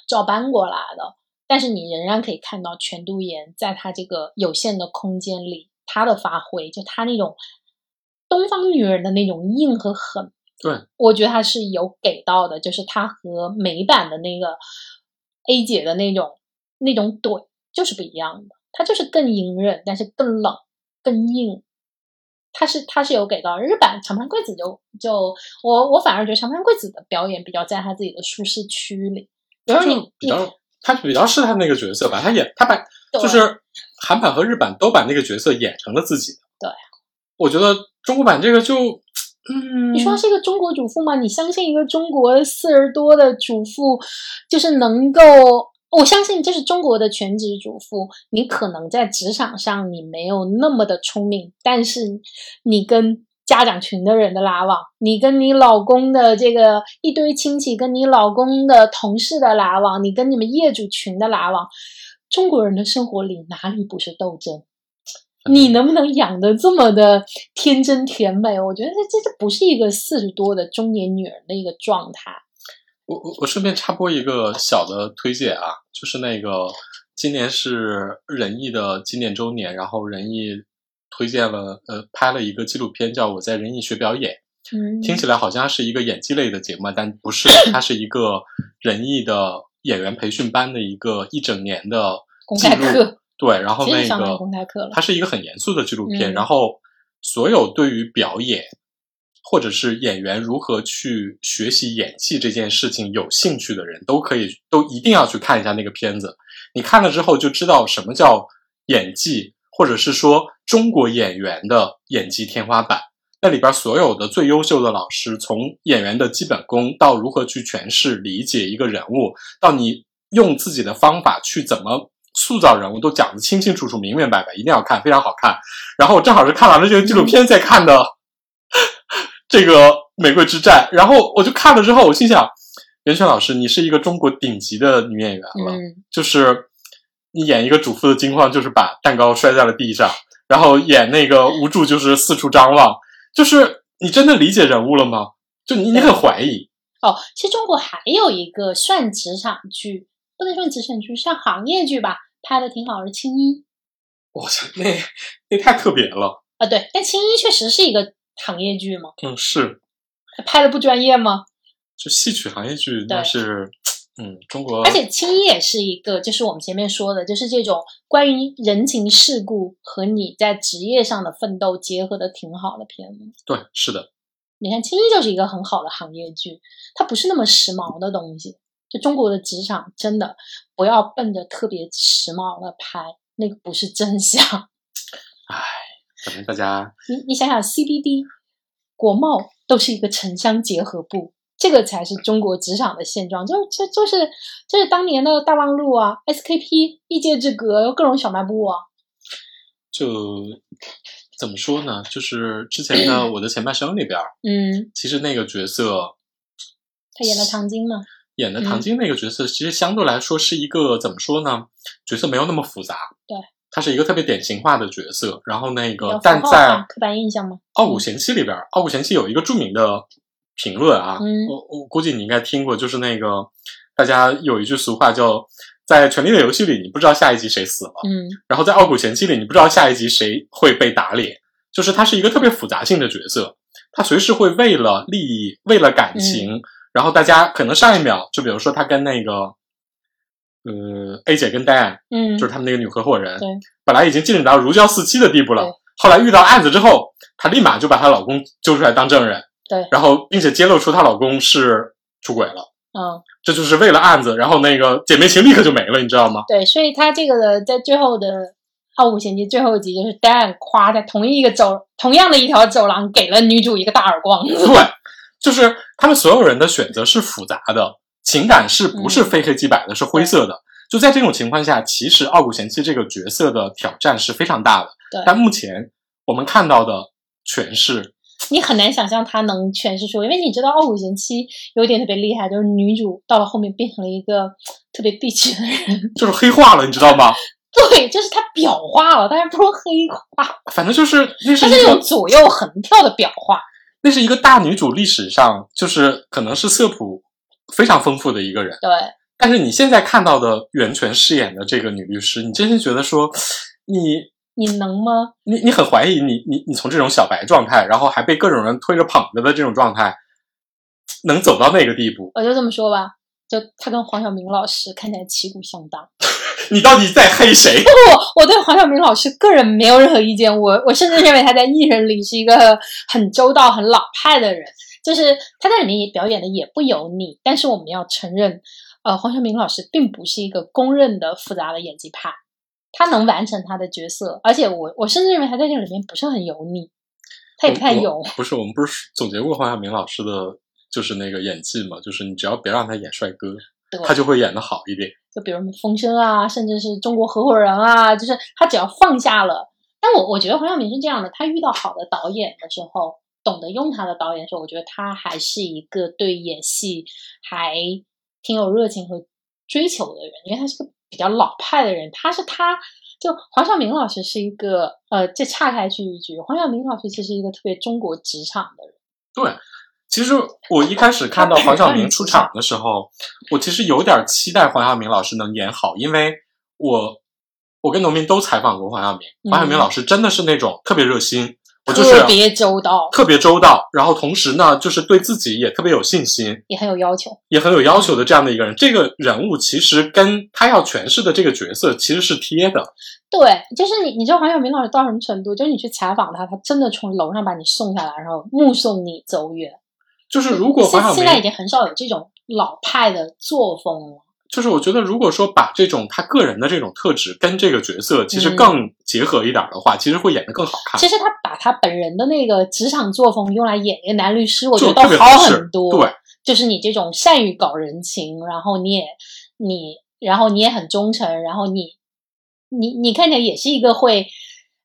[SPEAKER 2] 照搬过来的。但是你仍然可以看到全度妍在她这个有限的空间里，她的发挥，就她那种东方女人的那种硬和狠。
[SPEAKER 1] 对，
[SPEAKER 2] 我觉得她是有给到的，就是她和美版的那个 A 姐的那种那种怼就是不一样的。他就是更隐忍，但是更冷、更硬。他是他是有给到日版长盘贵子就就我我反而觉得长盘贵子的表演比较在他自己的舒适区里。比如你
[SPEAKER 1] 比较他比较适他那个角色吧，他演他把就是韩版和日版都把那个角色演成了自己。
[SPEAKER 2] 对，
[SPEAKER 1] 我觉得中国版这个就嗯
[SPEAKER 2] 你说她是一个中国主妇吗？你相信一个中国四十多的主妇，就是能够？我相信这是中国的全职主妇。你可能在职场上你没有那么的聪明，但是你跟家长群的人的来往，你跟你老公的这个一堆亲戚，跟你老公的同事的来往，你跟你们业主群的来往，中国人的生活里哪里不是斗争？你能不能养的这么的天真甜美？我觉得这这这不是一个四十多的中年女人的一个状态。
[SPEAKER 1] 我我我顺便插播一个小的推荐啊，就是那个今年是仁义的纪念周年，然后仁义推荐了呃拍了一个纪录片，叫《我在仁义学表演》。
[SPEAKER 2] 嗯，
[SPEAKER 1] 听起来好像是一个演技类的节目，但不是，它是一个仁义的演员培训班的一个一整年的
[SPEAKER 2] 公
[SPEAKER 1] 记录。
[SPEAKER 2] 开课，
[SPEAKER 1] 对，然后那个
[SPEAKER 2] 公开课了
[SPEAKER 1] 它是一个很严肃的纪录片，
[SPEAKER 2] 嗯
[SPEAKER 1] 然后所有对于表演或者是演员如何去学习演技这件事情有兴趣的人，都可以都一定要去看一下那个片子。你看了之后就知道什么叫演技，或者是说中国演员的演技天花板。那里边所有的最优秀的老师，从演员的基本功到如何去诠释、理解一个人物，到你用自己的方法去怎么塑造人物，都讲得清清楚楚、明明白白，一定要看，非常好看。然后我正好是看完了这个纪录片，再看的这个《玫瑰之战》，然后我就看了之后，我心想，袁泉老师，你是一个中国顶级的女演员了，
[SPEAKER 2] 嗯，
[SPEAKER 1] 就是你演一个主妇的惊慌，就是把蛋糕摔在了地上，然后演那个无助就是四处张望，就是你真的理解人物了吗？就你你很怀疑，
[SPEAKER 2] 哦，其实中国还有一个算职场剧，不能算职场剧，算行业剧吧，拍的挺好的，《青衣》
[SPEAKER 1] 我操，那那太特别了，
[SPEAKER 2] 啊，对，但《青衣》确实是一个行业剧吗，
[SPEAKER 1] 嗯，是，
[SPEAKER 2] 拍的不专业吗？
[SPEAKER 1] 就戏曲行业剧那是，嗯，中国，
[SPEAKER 2] 而且《青衣》也是一个，就是我们前面说的，就是这种关于人情世故和你在职业上的奋斗结合的挺好的片子。
[SPEAKER 1] 对，是的，
[SPEAKER 2] 你看，《青衣》就是一个很好的行业剧，它不是那么时髦的东西。就中国的职场，真的不要奔着特别时髦的拍，那个不是真相。
[SPEAKER 1] 唉，反正大家
[SPEAKER 2] 你你想想，CBD、国贸都是一个城乡结合部，这个才是中国职场的现状。就就就是就是当年的大望路啊，SKP、异界之隔，各种小卖部啊。
[SPEAKER 1] 就怎么说呢？就是之前的 《我的前半生》里边儿，
[SPEAKER 2] 嗯，
[SPEAKER 1] 其实那个角色
[SPEAKER 2] 他演的唐晶嘛，
[SPEAKER 1] 演的
[SPEAKER 2] 嗯
[SPEAKER 1] 唐晶那个角色，其实相对来说是一个怎么说呢？角色没有那么复杂，
[SPEAKER 2] 对，
[SPEAKER 1] 他是一个特别典型化的角色。然后那个，但在
[SPEAKER 2] 刻板印象吗。
[SPEAKER 1] 《傲骨贤妻》里边，《傲骨贤妻》有一个著名的评论啊，
[SPEAKER 2] 嗯
[SPEAKER 1] 我我估计你应该听过，就是那个大家有一句俗话叫“在《权力的游戏》里，你不知道下一集谁死了”，
[SPEAKER 2] 嗯
[SPEAKER 1] 然后在《傲骨贤妻》里，你不知道下一集谁会被打脸，就是他是一个特别复杂性的角色，他随时会为了利益、为了感情，然后大家可能上一秒，就比如说他跟那个，呃，A 姐跟 Dan，
[SPEAKER 2] 嗯，
[SPEAKER 1] 就是他们那个女合伙人，
[SPEAKER 2] 对
[SPEAKER 1] 本来已经进展到如胶似漆的地步了，后来遇到案子之后，她立马就把她老公揪出来当证人，
[SPEAKER 2] 对
[SPEAKER 1] 然后并且揭露出她老公是出轨了，
[SPEAKER 2] 嗯，
[SPEAKER 1] 这就是为了案子，然后那个姐妹情立刻就没了，你知道吗？
[SPEAKER 2] 对，所以她这个的在最后的《傲骨贤妻》最后一集，就是 Dan 夸在同一个走同样的一条走廊给了女主一个大耳光。
[SPEAKER 1] 对，就是他们所有人的选择是复杂的，情感是不是非黑即白的，是灰色的。就在这种情况下，其实傲骨贤妻这个角色的挑战是非常大的。
[SPEAKER 2] 对
[SPEAKER 1] 但目前我们看到的诠释，
[SPEAKER 2] 你很难想象他能诠释出，因为你知道《傲骨贤妻》有一点特别厉害，就是女主到了后面变成了一个特别 bitch 的人。
[SPEAKER 1] 就是黑化了，你知道吗？
[SPEAKER 2] 对，就是她表化了，但是不说黑化，
[SPEAKER 1] 反正就是那是
[SPEAKER 2] 它是那种左右横跳的表化。
[SPEAKER 1] 那是一个大女主历史上就是可能是色谱非常丰富的一个人。
[SPEAKER 2] 对，
[SPEAKER 1] 但是你现在看到的袁泉饰演的这个女律师，你真心觉得说 你
[SPEAKER 2] 你能吗？
[SPEAKER 1] 你你很怀疑你你你从这种小白状态，然后还被各种人推着捧着的这种状态，能走到那个地步，
[SPEAKER 2] 我就这么说吧，就他跟黄晓明老师看起来旗鼓相当。
[SPEAKER 1] 你到底在黑谁？
[SPEAKER 2] 不不，我对黄晓明老师个人没有任何意见，我我甚至认为他在艺人里是一个很周到、很老派的人，就是他在里面也表演的也不油腻，但是我们要承认，呃，黄晓明老师并不是一个公认的复杂的演技派，他能完成他的角色，而且我我甚至认为他在这里面不是很油腻，他也不太油。
[SPEAKER 1] 不是，我们不是总结过黄晓明老师的，就是那个演技嘛？就是你只要别让他演帅哥，他就会演的好一点。
[SPEAKER 2] 就比如什么《风声》啊，甚至是中国合伙人啊，就是他只要放下了。但我我觉得黄晓明是这样的，他遇到好的导演的时候，懂得用他的导演的时候，我觉得他还是一个对演戏还挺有热情和追求的人，因为他是个比较老派的人。他是他，就黄晓明老师是一个呃，这岔开去一句，黄晓明老师其实一个特别中国职场的人。
[SPEAKER 1] 对。其实我一开始看到黄晓明出场的时候，我其实有点期待黄晓明老师能演好，因为我我跟农民都采访过黄晓明，黄晓明老师真的是那种特别热心，我就是
[SPEAKER 2] 特别周到，
[SPEAKER 1] 特别周到，然后同时呢，就是对自己也特别有信心，
[SPEAKER 2] 也很有要求，
[SPEAKER 1] 也很有要求的这样的一个人。这个人物其实跟他要诠释的这个角色其实是贴的。
[SPEAKER 2] 对，就是你，你知道黄晓明老师到什么程度？就是你去采访他，他真的从楼上把你送下来，然后目送你走远。
[SPEAKER 1] 就是如果黄晓明
[SPEAKER 2] 现在已经很少有这种老派的作风了。
[SPEAKER 1] 就是我觉得，如果说把这种他个人的这种特质跟这个角色其实更结合一点的话，其实会演得更好看。
[SPEAKER 2] 其实他把他本人的那个职场作风用来演一个男律师，我觉得都
[SPEAKER 1] 好
[SPEAKER 2] 很多。
[SPEAKER 1] 对，
[SPEAKER 2] 就是你这种善于搞人情，然后你也你，然后你也很忠诚，然后你你你看起来也是一个会。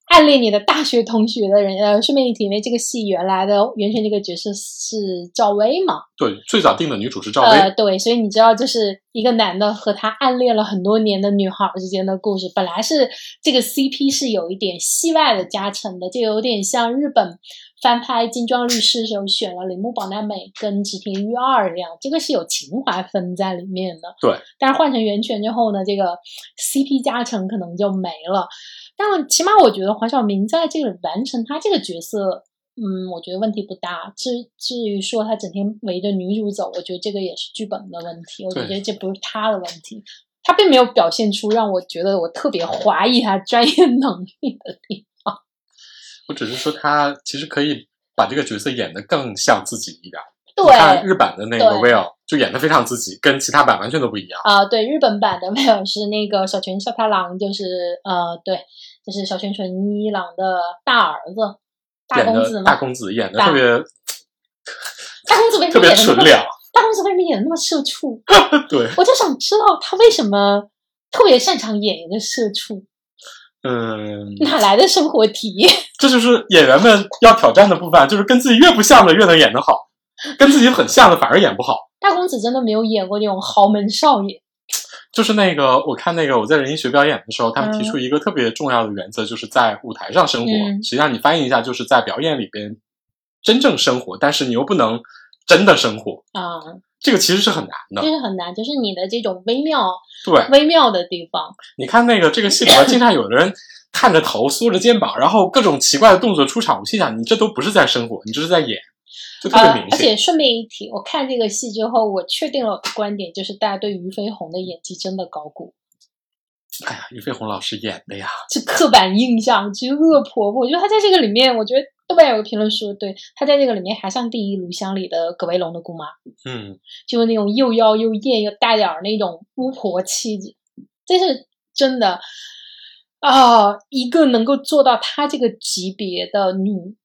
[SPEAKER 2] 暗恋你的大学同学的人，呃，顺便一提，因为这个戏原来的袁泉这个角色是赵薇嘛？
[SPEAKER 1] 对，最早定的女主是赵薇。
[SPEAKER 2] 呃，对，所以你知道，就是一个男的和他暗恋了很多年的女孩之间的故事。本来是这个 CP 是有一点戏外的加成的，就有点像日本翻拍《金装律师》时候选了铃木保奈美跟吉田裕二一样，这个是有情怀分在里面的。
[SPEAKER 1] 对，
[SPEAKER 2] 但是换成源泉之后呢，这个 CP 加成可能就没了。但起码我觉得黄晓明在这个完成他这个角色，嗯，我觉得问题不大。至至于说他整天围着女主走，我觉得这个也是剧本的问题。我觉得这不是他的问题，他并没有表现出让我觉得我特别怀疑他专业能力的地方。
[SPEAKER 1] 我只是说他其实可以把这个角色演得更像自己一点。
[SPEAKER 2] 对，看
[SPEAKER 1] 日版的那个 Will 就演得非常自己，跟其他版完全都不一样
[SPEAKER 2] 啊。对，日本版的 Will 是那个小泉孝太郎，就是呃，对，就是小泉纯一郎的大儿子，大公子
[SPEAKER 1] 大公子演的特别，
[SPEAKER 2] 大公子为什么演的那么大公子为什么演的那么社畜？
[SPEAKER 1] 对，
[SPEAKER 2] 我就想知道他为什么特别擅长演一个社畜。
[SPEAKER 1] 嗯，
[SPEAKER 2] 哪来的生活体验？
[SPEAKER 1] 这就是演员们要挑战的部分，就是跟自己越不像的越能演得好。跟自己很像的反而演不好。
[SPEAKER 2] 大公子真的没有演过那种豪门少爷。
[SPEAKER 1] 就是那个，我看那个我在人艺学表演的时候，他们提出一个特别重要的原则，就是在舞台上生活。实际上你翻译一下，就是在表演里边真正生活，但是你又不能真的生活
[SPEAKER 2] 啊。
[SPEAKER 1] 这个其实是很难的，
[SPEAKER 2] 就是很难，就是你的这种微妙，
[SPEAKER 1] 对
[SPEAKER 2] 微妙的地方。
[SPEAKER 1] 你看那个这个戏里边，经常有的人探着头、缩着肩膀，然后各种奇怪的动作出场。我心想，你这都不是在生活，你这是在演。
[SPEAKER 2] 呃，而且顺便一提，我看这个戏之后，我确定了我的观点，就是大家对于飞鸿的演技真的高估。
[SPEAKER 1] 哎呀，俞飞鸿老师演的呀，
[SPEAKER 2] 这刻板印象，这恶婆婆，我觉得她在这个里面，我觉得豆瓣有个评论说，对她在这个里面还像《第一炉香》里的葛薇龙的姑妈，
[SPEAKER 1] 嗯，
[SPEAKER 2] 就是那种又妖又艳又带点那种巫婆气质，这是真的啊，一个能够做到她这个级别的女。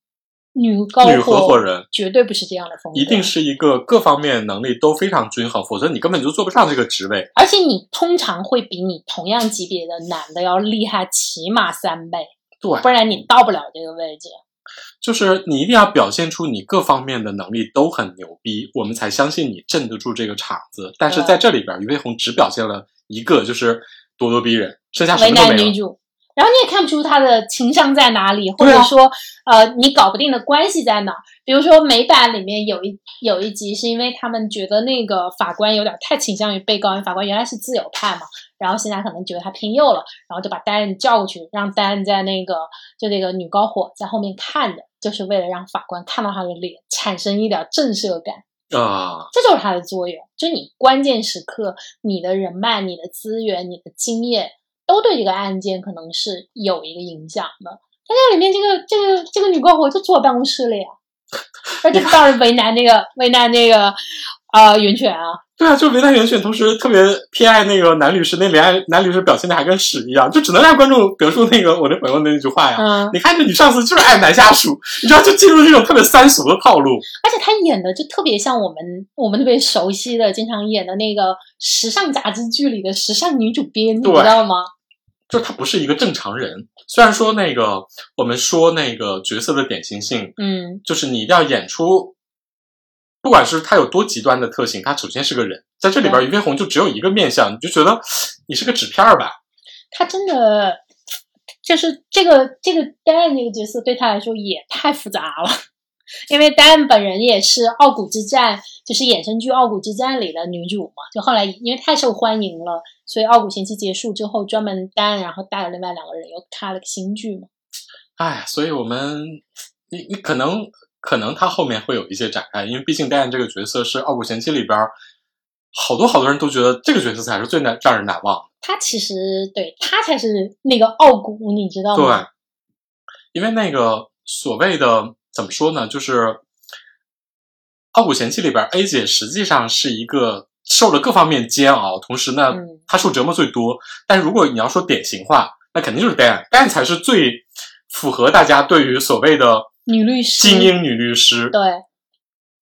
[SPEAKER 2] 女高
[SPEAKER 1] 女合伙人
[SPEAKER 2] 绝对不是这样的风格，
[SPEAKER 1] 一定是一个各方面能力都非常均衡，否则你根本就做不上这个职位。
[SPEAKER 2] 而且你通常会比你同样级别的男的要厉害起码三倍，
[SPEAKER 1] 对，
[SPEAKER 2] 不然你到不了这个位置。
[SPEAKER 1] 就是你一定要表现出你各方面的能力都很牛逼，我们才相信你镇得住这个场子。但是在这里边，俞飞鸿只表现了一个，就是咄咄逼人，剩下什么都没
[SPEAKER 2] 有。然后你也看不出他的情商在哪里，或者说，呃，你搞不定的关系在哪？比如说美版里面有一有一集，是因为他们觉得那个法官有点太倾向于被告，因为法官原来是自由派嘛，然后现在可能觉得他偏右了，然后就把丹人叫过去，让丹在那个就那个女高火在后面看着，就是为了让法官看到他的脸，产生一点震慑感
[SPEAKER 1] 啊，
[SPEAKER 2] 这就是他的作用，就你关键时刻，你的人脉、你的资源、你的经验。都对这个案件可能是有一个影响的。他这里面，这个这个这个女高火就坐办公室了呀，而且倒是为难那个为难那个啊，袁泉啊，
[SPEAKER 1] 对啊，就为难袁泉，同时特别偏爱那个男律师，那恋爱男律师表现的还跟屎一样，就只能让观众得出那个我的朋友那句话呀。
[SPEAKER 2] 嗯，
[SPEAKER 1] 你看这女上司就是爱男下属，你知道就进入这种特别三俗的套路。
[SPEAKER 2] 而且她演的就特别像我们我们特别熟悉的，经常演的那个时尚杂志剧里的时尚女主编，你知道吗？
[SPEAKER 1] 就他不是一个正常人。虽然说那个我们说那个角色的典型性，
[SPEAKER 2] 嗯，
[SPEAKER 1] 就是你一定要演出。不管是他有多极端的特性，他首先是个人，在这里边，俞飞鸿就只有一个面相，你就觉得你是个纸片儿吧？
[SPEAKER 2] 他真的就是这个这个丹安这个角色对他来说也太复杂了，因为丹安本人也是《傲骨之战》就是衍生剧《傲骨之战》里的女主嘛，就后来因为太受欢迎了，所以《傲骨贤妻》结束之后，专门单然后带了另外两个人又开了个新剧嘛。
[SPEAKER 1] 哎，所以我们你你可能。可能他后面会有一些展开，因为毕竟戴安这个角色是《傲骨贤妻》里边好多好多人都觉得这个角色才是最难让人难忘。
[SPEAKER 2] 他其实对他才是那个傲骨，你知道
[SPEAKER 1] 吗？对，因为那个所谓的怎么说呢，就是《傲骨贤妻》里边 A 姐实际上是一个受了各方面煎熬，同时呢，她受折磨最多。但如果你要说典型化，那肯定就是 Dan，Dan 才是最符合大家对于所谓的。
[SPEAKER 2] 女律师，
[SPEAKER 1] 精英女律师，
[SPEAKER 2] 对，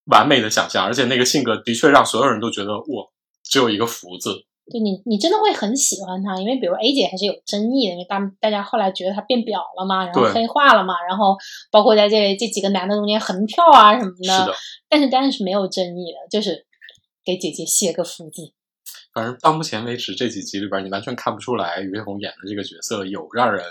[SPEAKER 1] 完美的想象，而且那个性格的确让所有人都觉得，我只有一个福字。
[SPEAKER 2] 就你，你真的会很喜欢她，因为比如 A 姐还是有争议的，因为大大家后来觉得她变婊了嘛，然后黑化了嘛，然后包括在这这几个男的中间横跳啊什么的。
[SPEAKER 1] 是的。
[SPEAKER 2] 但是当然是没有争议的，就是给姐姐写个福字。
[SPEAKER 1] 反正到目前为止这几集里边，你完全看不出来于飞鸿演的这个角色有让人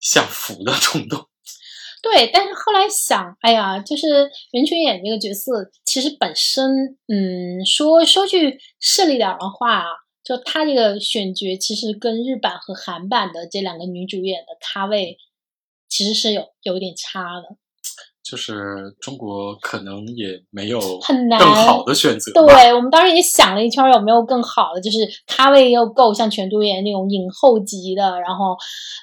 [SPEAKER 1] 享福的冲动。
[SPEAKER 2] 对，但是后来想，哎呀，就是袁泉演这个角色，其实本身，嗯，说说句势利点的话啊，就她这个选角，其实跟日版和韩版的这两个女主演的咖位，其实是有有点差的。
[SPEAKER 1] 就是中国可能也没有
[SPEAKER 2] 很难
[SPEAKER 1] 更好的选择。
[SPEAKER 2] 对我们当时也想了一圈，有没有更好的，就是咖位又够，像全度妍那种影后级的，然后，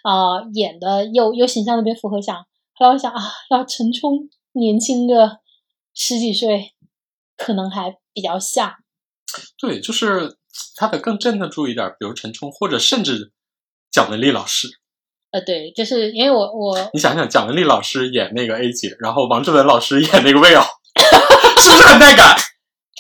[SPEAKER 2] 呃，演的又又形象特别符合想。后来我想啊，要陈冲年轻个十几岁，可能还比较像。
[SPEAKER 1] 对，就是他得更镇得住一点，比如陈冲，或者甚至蒋雯丽老师。
[SPEAKER 2] 呃，对，就是因为我我
[SPEAKER 1] 你想想，蒋雯丽老师演那个 A 姐，然后王志文老师演那个 Will，，是不是很带感？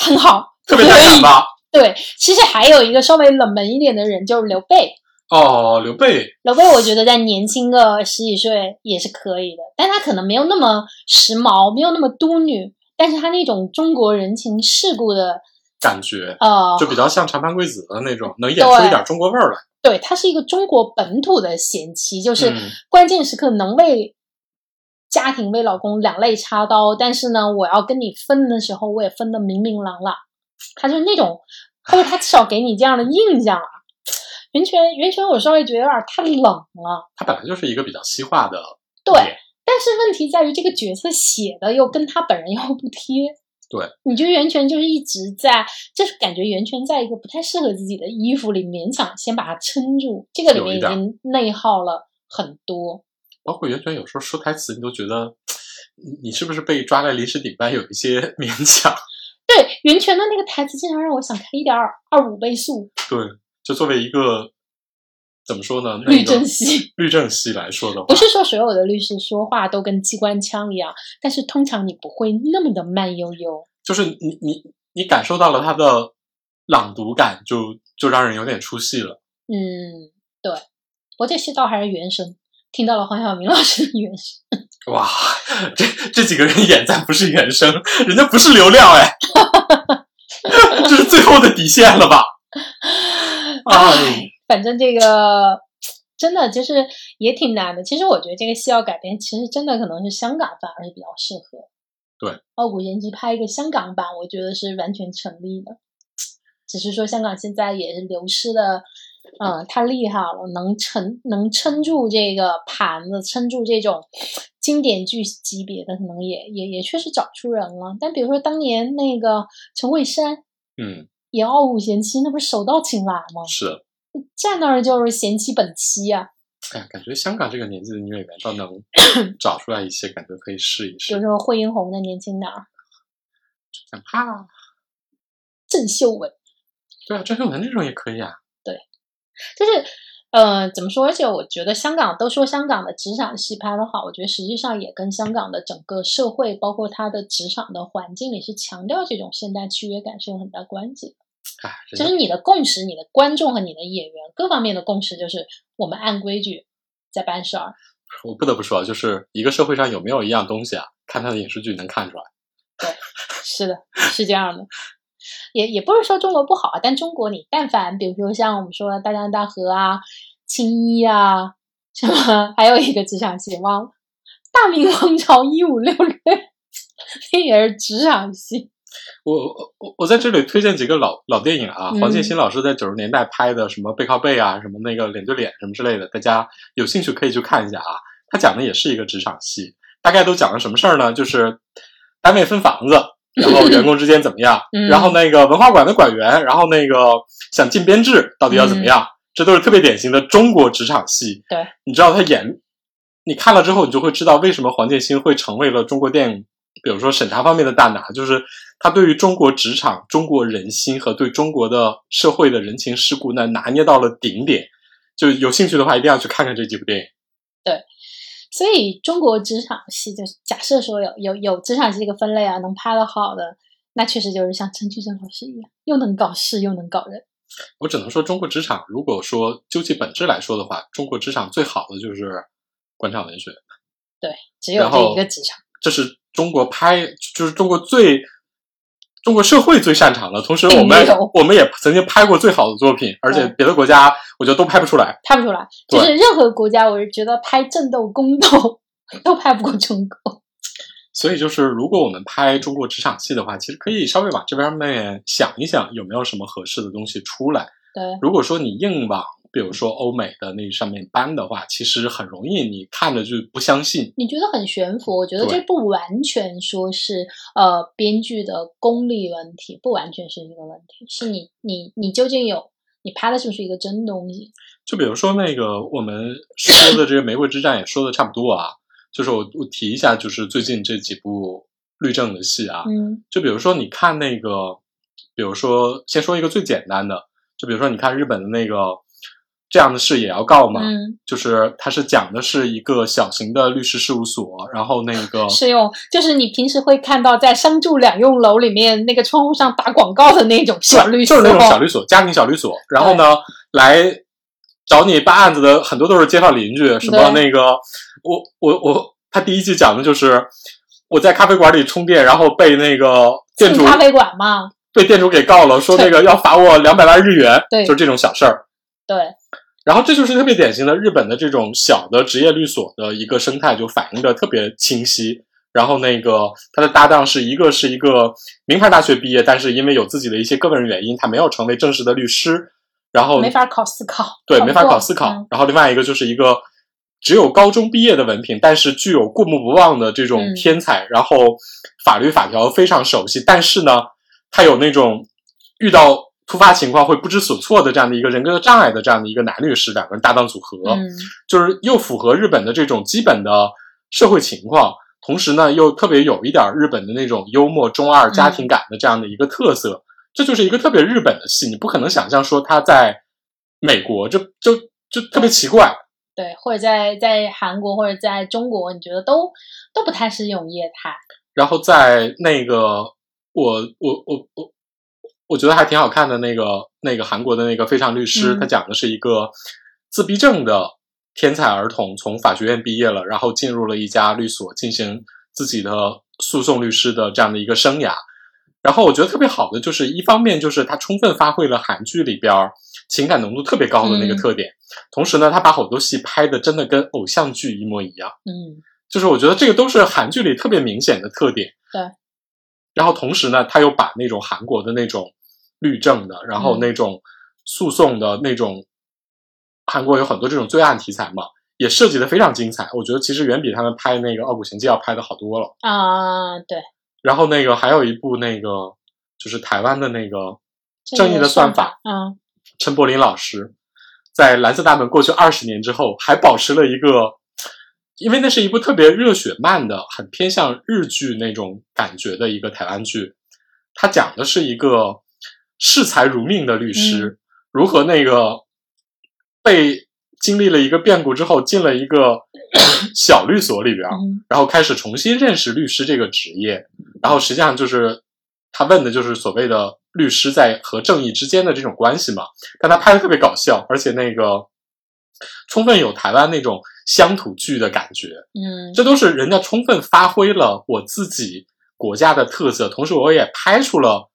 [SPEAKER 2] 很好，
[SPEAKER 1] 特别带感吧？
[SPEAKER 2] 对，其实还有一个稍微冷门一点的人，就是刘备。
[SPEAKER 1] 哦，刘备，
[SPEAKER 2] 刘备，我觉得在年轻个十几岁也是可以的，但他可能没有那么时髦，没有那么都女，但是他那种中国人情世故的
[SPEAKER 1] 感觉，
[SPEAKER 2] 呃，
[SPEAKER 1] 就比较像长盘贵子的那种，能演出一点中国味儿来。
[SPEAKER 2] 对，他是一个中国本土的贤妻，就是关键时刻能为家庭、为老公两肋插刀，但是呢，我要跟你分的时候，我也分的明明朗朗。他就是那种，或者他至少给你这样的印象啊。袁泉，袁泉，我稍微觉得有点太冷了。
[SPEAKER 1] 他本来就是一个比较西化的，
[SPEAKER 2] 对。但是问题在于这个角色写的又跟他本人又不贴。
[SPEAKER 1] 对，
[SPEAKER 2] 你觉得袁泉就是一直在，就是感觉袁泉在一个不太适合自己的衣服里勉强先把它撑住，这个里面已经内耗了很多。
[SPEAKER 1] 包括袁泉有时候说台词，你都觉得你是不是被抓在临时顶班有一些 勉强？
[SPEAKER 2] 对，袁泉的那个台词经常让我想开一点二五倍速。
[SPEAKER 1] 对。就作为一个怎么说呢？
[SPEAKER 2] 律政系
[SPEAKER 1] 律政系来说的话，
[SPEAKER 2] 不是说所有的律师说话都跟机关枪一样，但是通常你不会那么的慢悠悠。
[SPEAKER 1] 就是你你你感受到了他的朗读感，就就让人有点出戏了。
[SPEAKER 2] 嗯，对，我这戏倒还是原声，听到了黄晓明老师的原声。
[SPEAKER 1] 哇，这这几个人演咱不是原声，人家不是流量哎，这是最后的底线了吧？
[SPEAKER 2] 哎，反正这个真的就是也挺难的。其实我觉得这个戏要改编，其实真的可能是香港反而是比较适合。
[SPEAKER 1] 对，《
[SPEAKER 2] 傲骨贤妻》拍一个香港版，我觉得是完全成立的。只是说香港现在也是流失的，嗯，太厉害了，能撑能撑住这个盘子，撑住这种经典剧级别的，可能也也也确实找出人了。但比如说当年那个陈慧珊，
[SPEAKER 1] 嗯。
[SPEAKER 2] 演傲骨贤妻，那不是手到擒来吗？
[SPEAKER 1] 是，
[SPEAKER 2] 站那儿就是贤妻本妻呀。
[SPEAKER 1] 哎呀，感觉香港这个年纪的女演员倒能 找出来一些，感觉可以试一试。
[SPEAKER 2] 比如说惠英红的年轻点儿，
[SPEAKER 1] 哪怕
[SPEAKER 2] 郑秀文。
[SPEAKER 1] 对啊，郑秀文这种也可以啊。
[SPEAKER 2] 对，就是呃，怎么说？而且我觉得香港都说香港的职场戏拍的好，我觉得实际上也跟香港的整个社会，包括它的职场的环境里是强调这种现代契约感是有很大关系的。
[SPEAKER 1] 哎，
[SPEAKER 2] 就是你的共识，你的观众和你的演员各方面的共识，就是我们按规矩在办事儿。
[SPEAKER 1] 我不得不说，就是一个社会上有没有一样东西啊，看他的影视剧能看出来。
[SPEAKER 2] 对，是的，是这样的。也也不是说中国不好啊，但中国你但凡比如说像我们说大江大河啊、青衣啊，什么还有一个职场戏忘了，《大明王朝一五六六》，那也是职场戏。
[SPEAKER 1] 我我我在这里推荐几个老老电影啊，黄建新老师在九十年代拍的什么背靠背啊，什么那个脸对脸什么之类的，大家有兴趣可以去看一下啊。他讲的也是一个职场戏，大概都讲了什么事儿呢？就是单位分房子，然后员工之间怎么样，然后那个文化馆的馆员，然后那个想进编制到底要怎么样，这都是特别典型的中国职场戏。
[SPEAKER 2] 对，
[SPEAKER 1] 你知道他演，你看了之后，你就会知道为什么黄建新会成为了中国电影。比如说审查方面的大拿，就是他对于中国职场、中国人心和对中国的社会的人情世故，那拿捏到了顶点。就有兴趣的话，一定要去看看这几部电影。
[SPEAKER 2] 对，所以中国职场戏，就是假设说有有有职场戏这个分类啊，能拍的好的，那确实就是像陈巨正老师一样，又能搞事又能搞人。
[SPEAKER 1] 我只能说，中国职场如果说究其本质来说的话，中国职场最好的就是官场文学。
[SPEAKER 2] 对，只有这一个职场。
[SPEAKER 1] 这是。中国拍就是中国最中国社会最擅长的，同时我们 我们也曾经拍过最好的作品，而且别的国家我觉得都拍不出来，
[SPEAKER 2] 拍不出来。就是任何国家，我是觉得拍正斗宫斗都拍不过中国。
[SPEAKER 1] 所以，就是如果我们拍中国职场戏的话，其实可以稍微往这边面想一想，有没有什么合适的东西出来。
[SPEAKER 2] 对，
[SPEAKER 1] 如果说你硬往。比如说欧美的那上面搬的话，其实很容易，你看着就不相信。
[SPEAKER 2] 你觉得很悬浮？我觉得这不完全说是呃编剧的功力问题，不完全是一个问题，是你你你究竟有你拍的是不是一个真东西？
[SPEAKER 1] 就比如说那个我们说的这个《玫瑰之战》也说的差不多啊，就是我我提一下，就是最近这几部律政的戏啊，
[SPEAKER 2] 嗯，
[SPEAKER 1] 就比如说你看那个，比如说先说一个最简单的，就比如说你看日本的那个。这样的事也要告吗？
[SPEAKER 2] 嗯，
[SPEAKER 1] 就是他是讲的是一个小型的律师事务所，然后那个
[SPEAKER 2] 是用，就是你平时会看到在商住两用楼里面那个窗户上打广告的那种小律
[SPEAKER 1] 所，就是那种小律所，家庭小律所。然后呢，来找你办案子的很多都是街坊邻居，什么那个，我我我，他第一季讲的就是我在咖啡馆里充电，然后被那个店主
[SPEAKER 2] 咖啡馆嘛，
[SPEAKER 1] 被店主给告了，说那个要罚我两百万日元，
[SPEAKER 2] 对，
[SPEAKER 1] 就是这种小事儿，
[SPEAKER 2] 对。
[SPEAKER 1] 然后这就是特别典型的日本的这种小的职业律所的一个生态，就反映的特别清晰。然后那个他的搭档是一个是一个名牌大学毕业，但是因为有自己的一些个人原因，他没有成为正式的律师，然后
[SPEAKER 2] 没法考司考，
[SPEAKER 1] 对，没法考司考。然后另外一个就是一个只有高中毕业的文凭，但是具有过目不忘的这种天才，然后法律法条非常熟悉，但是呢，他有那种遇到。突发情况会不知所措的这样的一个人格障碍的这样的一个男律师，两个人搭档组合，就是又符合日本的这种基本的社会情况，同时呢又特别有一点日本的那种幽默中二家庭感的这样的一个特色，这就是一个特别日本的戏，你不可能想象说他在美国，就就就特别奇怪，
[SPEAKER 2] 对，或者在在韩国或者在中国，你觉得都都不太是这种业态。
[SPEAKER 1] 然后在那个我我我我。我觉得还挺好看的，那个那个韩国的那个非常律师，他讲的是一个自闭症的天才儿童，从法学院毕业了，然后进入了一家律所，进行自己的诉讼律师的这样的一个生涯。然后我觉得特别好的就是，一方面就是他充分发挥了韩剧里边情感浓度特别高的那个特点，同时呢，他把好多戏拍的真的跟偶像剧一模一样。
[SPEAKER 2] 嗯，
[SPEAKER 1] 就是我觉得这个都是韩剧里特别明显的特点。
[SPEAKER 2] 对。
[SPEAKER 1] 然后同时呢，他又把那种韩国的那种。律政的，然后那种诉讼的那种，韩国有很多这种罪案题材嘛，也设计的非常精彩。我觉得其实远比他们拍那个《傲骨贤妻》要拍的好多了
[SPEAKER 2] 啊。对。
[SPEAKER 1] 然后那个还有一部那个就是台湾的那个《
[SPEAKER 2] 正义
[SPEAKER 1] 的算法》，
[SPEAKER 2] 嗯，
[SPEAKER 1] 陈柏霖老师在《蓝色大门》过去二十年之后，还保持了一个，因为那是一部特别热血漫的，很偏向日剧那种感觉的一个台湾剧，它讲的是一个。视财如命的律
[SPEAKER 2] 嗯。
[SPEAKER 1] 师，如何那个被经历了一个变故之后，进了一个 小律所里边，
[SPEAKER 2] 嗯。
[SPEAKER 1] 然后开始重新认识律师这个职业，然后实际上就是他问的就是所谓的律师在和正义之间的这种关系嘛，但他拍的特别搞笑，而且那个充分有台湾那种乡土剧的感觉，
[SPEAKER 2] 嗯。
[SPEAKER 1] 这都是人家充分发挥了我自己国家的特色，同时我也拍出了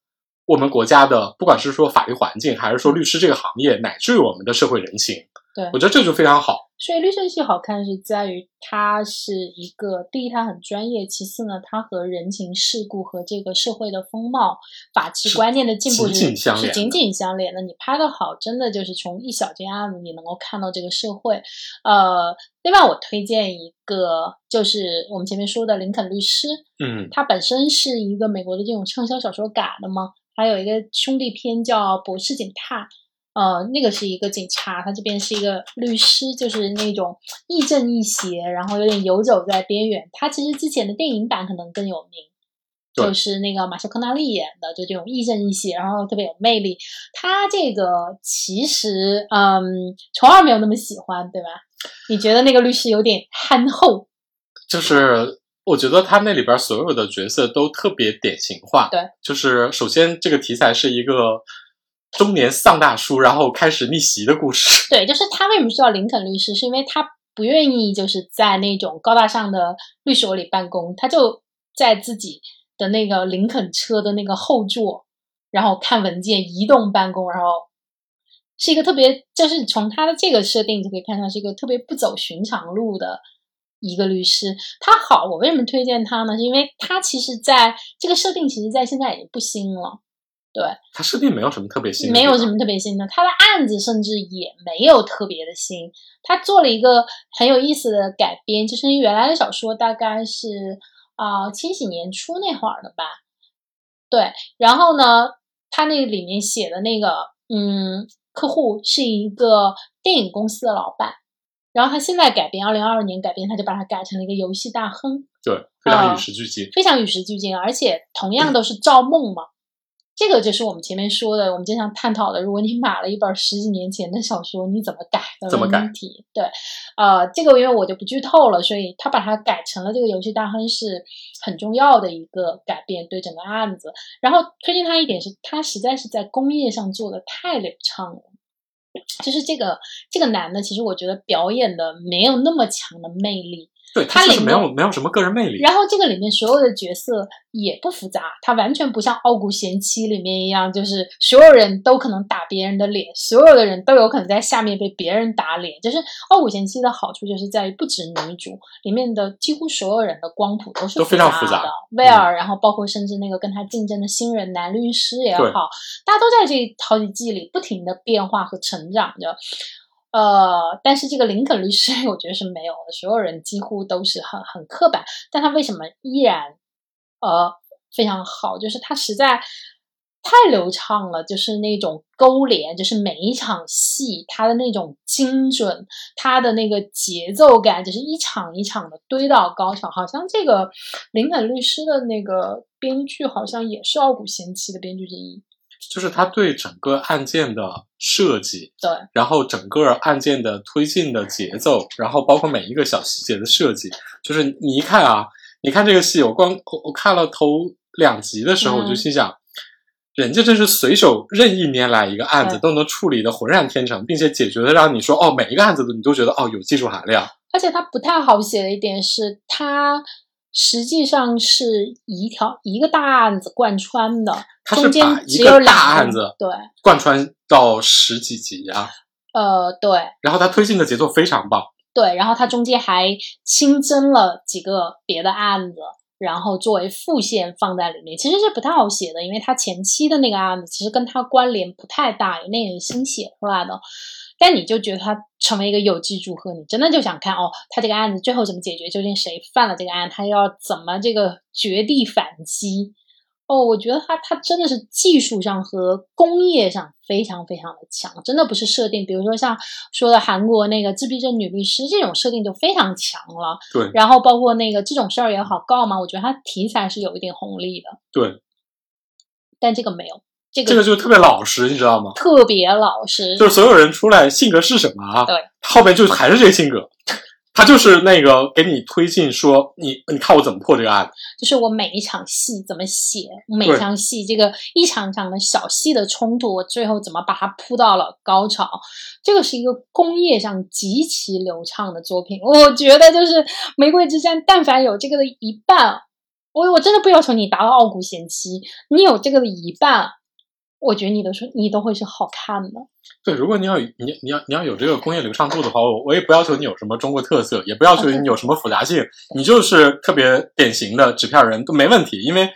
[SPEAKER 1] 我们国家的，不管是说法律环境，还是说律师这个行业，乃至于我们的社会人情，
[SPEAKER 2] 对
[SPEAKER 1] 我觉得这就非常好。
[SPEAKER 2] 所以律政系好看是在于它是一个，第一它很专业，其次呢，它和人情世故和这个社会的风貌、法治观念的进步
[SPEAKER 1] 紧
[SPEAKER 2] 是
[SPEAKER 1] 紧相连的
[SPEAKER 2] 是紧紧相连的。你拍的好，真的就是从一小件案子你能够看到这个社会。呃，另外我推荐一个，就是我们前面说的林肯律师，
[SPEAKER 1] 嗯
[SPEAKER 2] 他本身是一个美国的这种畅销小说改的嘛，还有一个兄弟篇叫《博士警探》，呃，那个是一个警察，他这边是一个律师，就是那种亦正亦邪，然后有点游走在边缘。他其实之前的电影版可能更有名，就是那个马修·科纳利演的，就这种亦正亦邪，然后特别有魅力。他这个其实，嗯，虫儿没有那么喜欢，对吧？你觉得那个律师有点憨厚？
[SPEAKER 1] 就是我觉得他那里边所有的角色都特别典型化。
[SPEAKER 2] 对，
[SPEAKER 1] 就是首先这个题材是一个中年丧大叔，然后开始逆袭的故事。
[SPEAKER 2] 对，就是他为什么需要林肯律师，是因为他不愿意就是在那种高大上的律所里办公，他就在自己的那个林肯车的那个后座，然后看文件、移动办公，然后是一个特别，就是从他的这个设定就可以看出来是一个特别不走寻常路的一个律师。他好，我为什么推荐他呢？是因为他其实在这个设定，其实在现在已经不新了。对，
[SPEAKER 1] 他设定没有什么特别新的，
[SPEAKER 2] 没有什么特别新的，他的案子甚至也没有特别的新。他做了一个很有意思的改编，就是原来的小说大概是啊千禧年初那会儿的吧。对，然后呢，他那里面写的那个嗯，客户是一个电影公司的老板，然后他现在改编，二零二二年改编，他就把它改成了一个游戏大亨。
[SPEAKER 1] 对，非常
[SPEAKER 2] 啊
[SPEAKER 1] 与时俱进。
[SPEAKER 2] 非常与时俱进，而且同样都是造梦嘛。这个就是我们前面说的，我们经常探讨的。如果你买了一本十几年前的小说，你怎么改的
[SPEAKER 1] 怎么改
[SPEAKER 2] 问题？对，呃，这个因为我就不剧透了，所以他把它改成了这个游戏大亨是很重要的一个改变，对整个案子。然后推荐他一点是，他实在是在工业上做的太流畅了。就是这个这个男的，其实我觉得表演的没有那么强的魅力，
[SPEAKER 1] 对
[SPEAKER 2] 它
[SPEAKER 1] 他就是没有没有什么个人魅力。
[SPEAKER 2] 然后这个里面所有的角色也不复杂，他完全不像《傲骨贤妻》里面一样，就是所有人都可能打别人的脸，所有的人都有可能在下面被别人打脸。就是《傲骨贤妻》的好处就是在于不止女主，里面的几乎所有人的光谱都是
[SPEAKER 1] 都非常
[SPEAKER 2] 复
[SPEAKER 1] 复杂嗯
[SPEAKER 2] 的。威尔，然后包括甚至那个跟他竞争的新人男律师也好，大家都在这好几季里不停的变化和成长着。呃，但是这个林肯律师，我觉得是没有的，所有人几乎都是很很刻板，但他为什么依然呃非常好？就是他实在太流畅了，就是那种勾连，就是每一场戏他的那种精准，他的那个节奏感，就是一场一场的堆到高潮。好像这个林肯律师的那个编剧，好像也是《傲骨贤妻》的编剧之一。
[SPEAKER 1] 就是他对整个案件的设计，
[SPEAKER 2] 对，
[SPEAKER 1] 然后整个案件的推进的节奏，然后包括每一个小细节的设计，就是你一看啊，你看这个戏，我光我我看了头两集的时候，
[SPEAKER 2] 嗯
[SPEAKER 1] 我就心想，人家这是随手任意拈来一个案子，都能处理的浑然天成，并且解决的让你说哦，每一个案子你都觉得哦有技术含量。
[SPEAKER 2] 而且它不太好写的一点是，它实际上是一条一个大案子贯穿的，中间
[SPEAKER 1] 把一个
[SPEAKER 2] 只有两
[SPEAKER 1] 大案子
[SPEAKER 2] 对，
[SPEAKER 1] 贯穿到十几集啊，
[SPEAKER 2] 呃，对
[SPEAKER 1] 然后他推进的节奏非常棒。
[SPEAKER 2] 对，然后他中间还新增了几个别的案子，然后作为副线放在里面，其实是不太好写的，因为他前期的那个案子其实跟他关联不太大，那也是新写出来的。但你就觉得它成为一个有机组合，你真的就想看哦，他这个案子最后怎么解决？究竟谁犯了这个案？他要怎么这个绝地反击？哦，我觉得他他真的是技术上和工业上非常非常的强，真的不是设定。比如说像说的韩国那个自闭症女律师这种设定就非常强了，
[SPEAKER 1] 对
[SPEAKER 2] 然后包括那个这种事儿也好告嘛，我觉得它题材是有一点红利的，
[SPEAKER 1] 对，
[SPEAKER 2] 但这个没有。这个
[SPEAKER 1] 这个就特别老实，你知道吗？
[SPEAKER 2] 特别老实，
[SPEAKER 1] 就是所有人出来性格是什么啊？
[SPEAKER 2] 对，
[SPEAKER 1] 后面就还是这个性格，他就是那个给你推进说你你看我怎么破这个案，
[SPEAKER 2] 就是我每一场戏怎么写，每
[SPEAKER 1] 一
[SPEAKER 2] 场戏这个一场场的小戏的冲突，我最后怎么把它铺到了高潮，这个是一个工业上极其流畅的作品。我觉得就是《玫瑰之战》，但凡有这个的一半，我我真的不要求你达到《傲骨贤妻》，你有这个的一半，我觉得你都是你都会是好看的。
[SPEAKER 1] 对，如果你要你你要你要有这个工业流畅度的话，我我也不要求你有什么中国特色，也不要求你有什么复杂性，你就是特别典型的纸片人都没问题，因为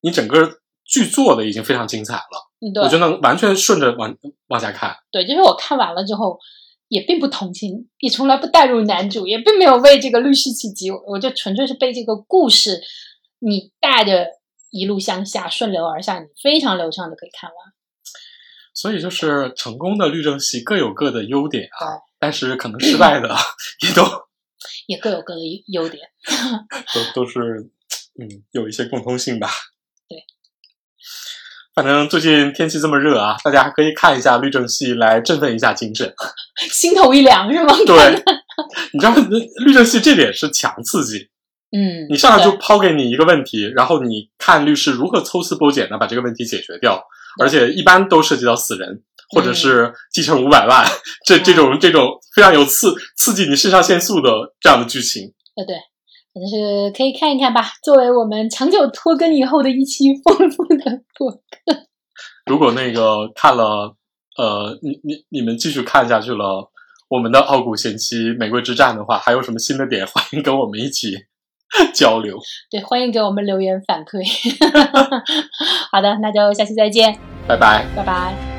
[SPEAKER 1] 你整个剧做的已经非常精彩了，我就能完全顺着往往下看。
[SPEAKER 2] 对，就是我看完了之后。也并不同情，也从来不带入男主，也并没有为这个律师起急，我就纯粹是被这个故事你带着一路向下顺流而下，你非常流畅的可以看完。
[SPEAKER 1] 所以就是成功的律政戏各有各的优点啊，但是可能失败的也都
[SPEAKER 2] 也各有各的优点。
[SPEAKER 1] 都都是嗯有一些共通性吧。
[SPEAKER 2] 对，
[SPEAKER 1] 反正最近天气这么热啊，大家还可以看一下律政戏来振奋一下精神。
[SPEAKER 2] 心头一凉是吗？
[SPEAKER 1] 对，你知道律政戏这点是强刺激，
[SPEAKER 2] 嗯，
[SPEAKER 1] 你上来就抛给你一个问题，然后你看律师如何抽丝剥茧的把这个问题解决掉，而且一般都涉及到死人。或者是继承五百万，这这种这种非常有刺刺激你肾上腺素的这样的剧情，
[SPEAKER 2] 对对，反正是可以看一看吧，作为我们长久拖更以后的一期丰富的播客。
[SPEAKER 1] 如果那个看了，呃，你你你们继续看下去了，我们的《傲骨贤妻玫瑰之战》的话，还有什么新的点，欢迎跟我们一起 交流。
[SPEAKER 2] 对，欢迎给我们留言反馈。好的，那就下期再见，
[SPEAKER 1] 拜拜。
[SPEAKER 2] 拜拜。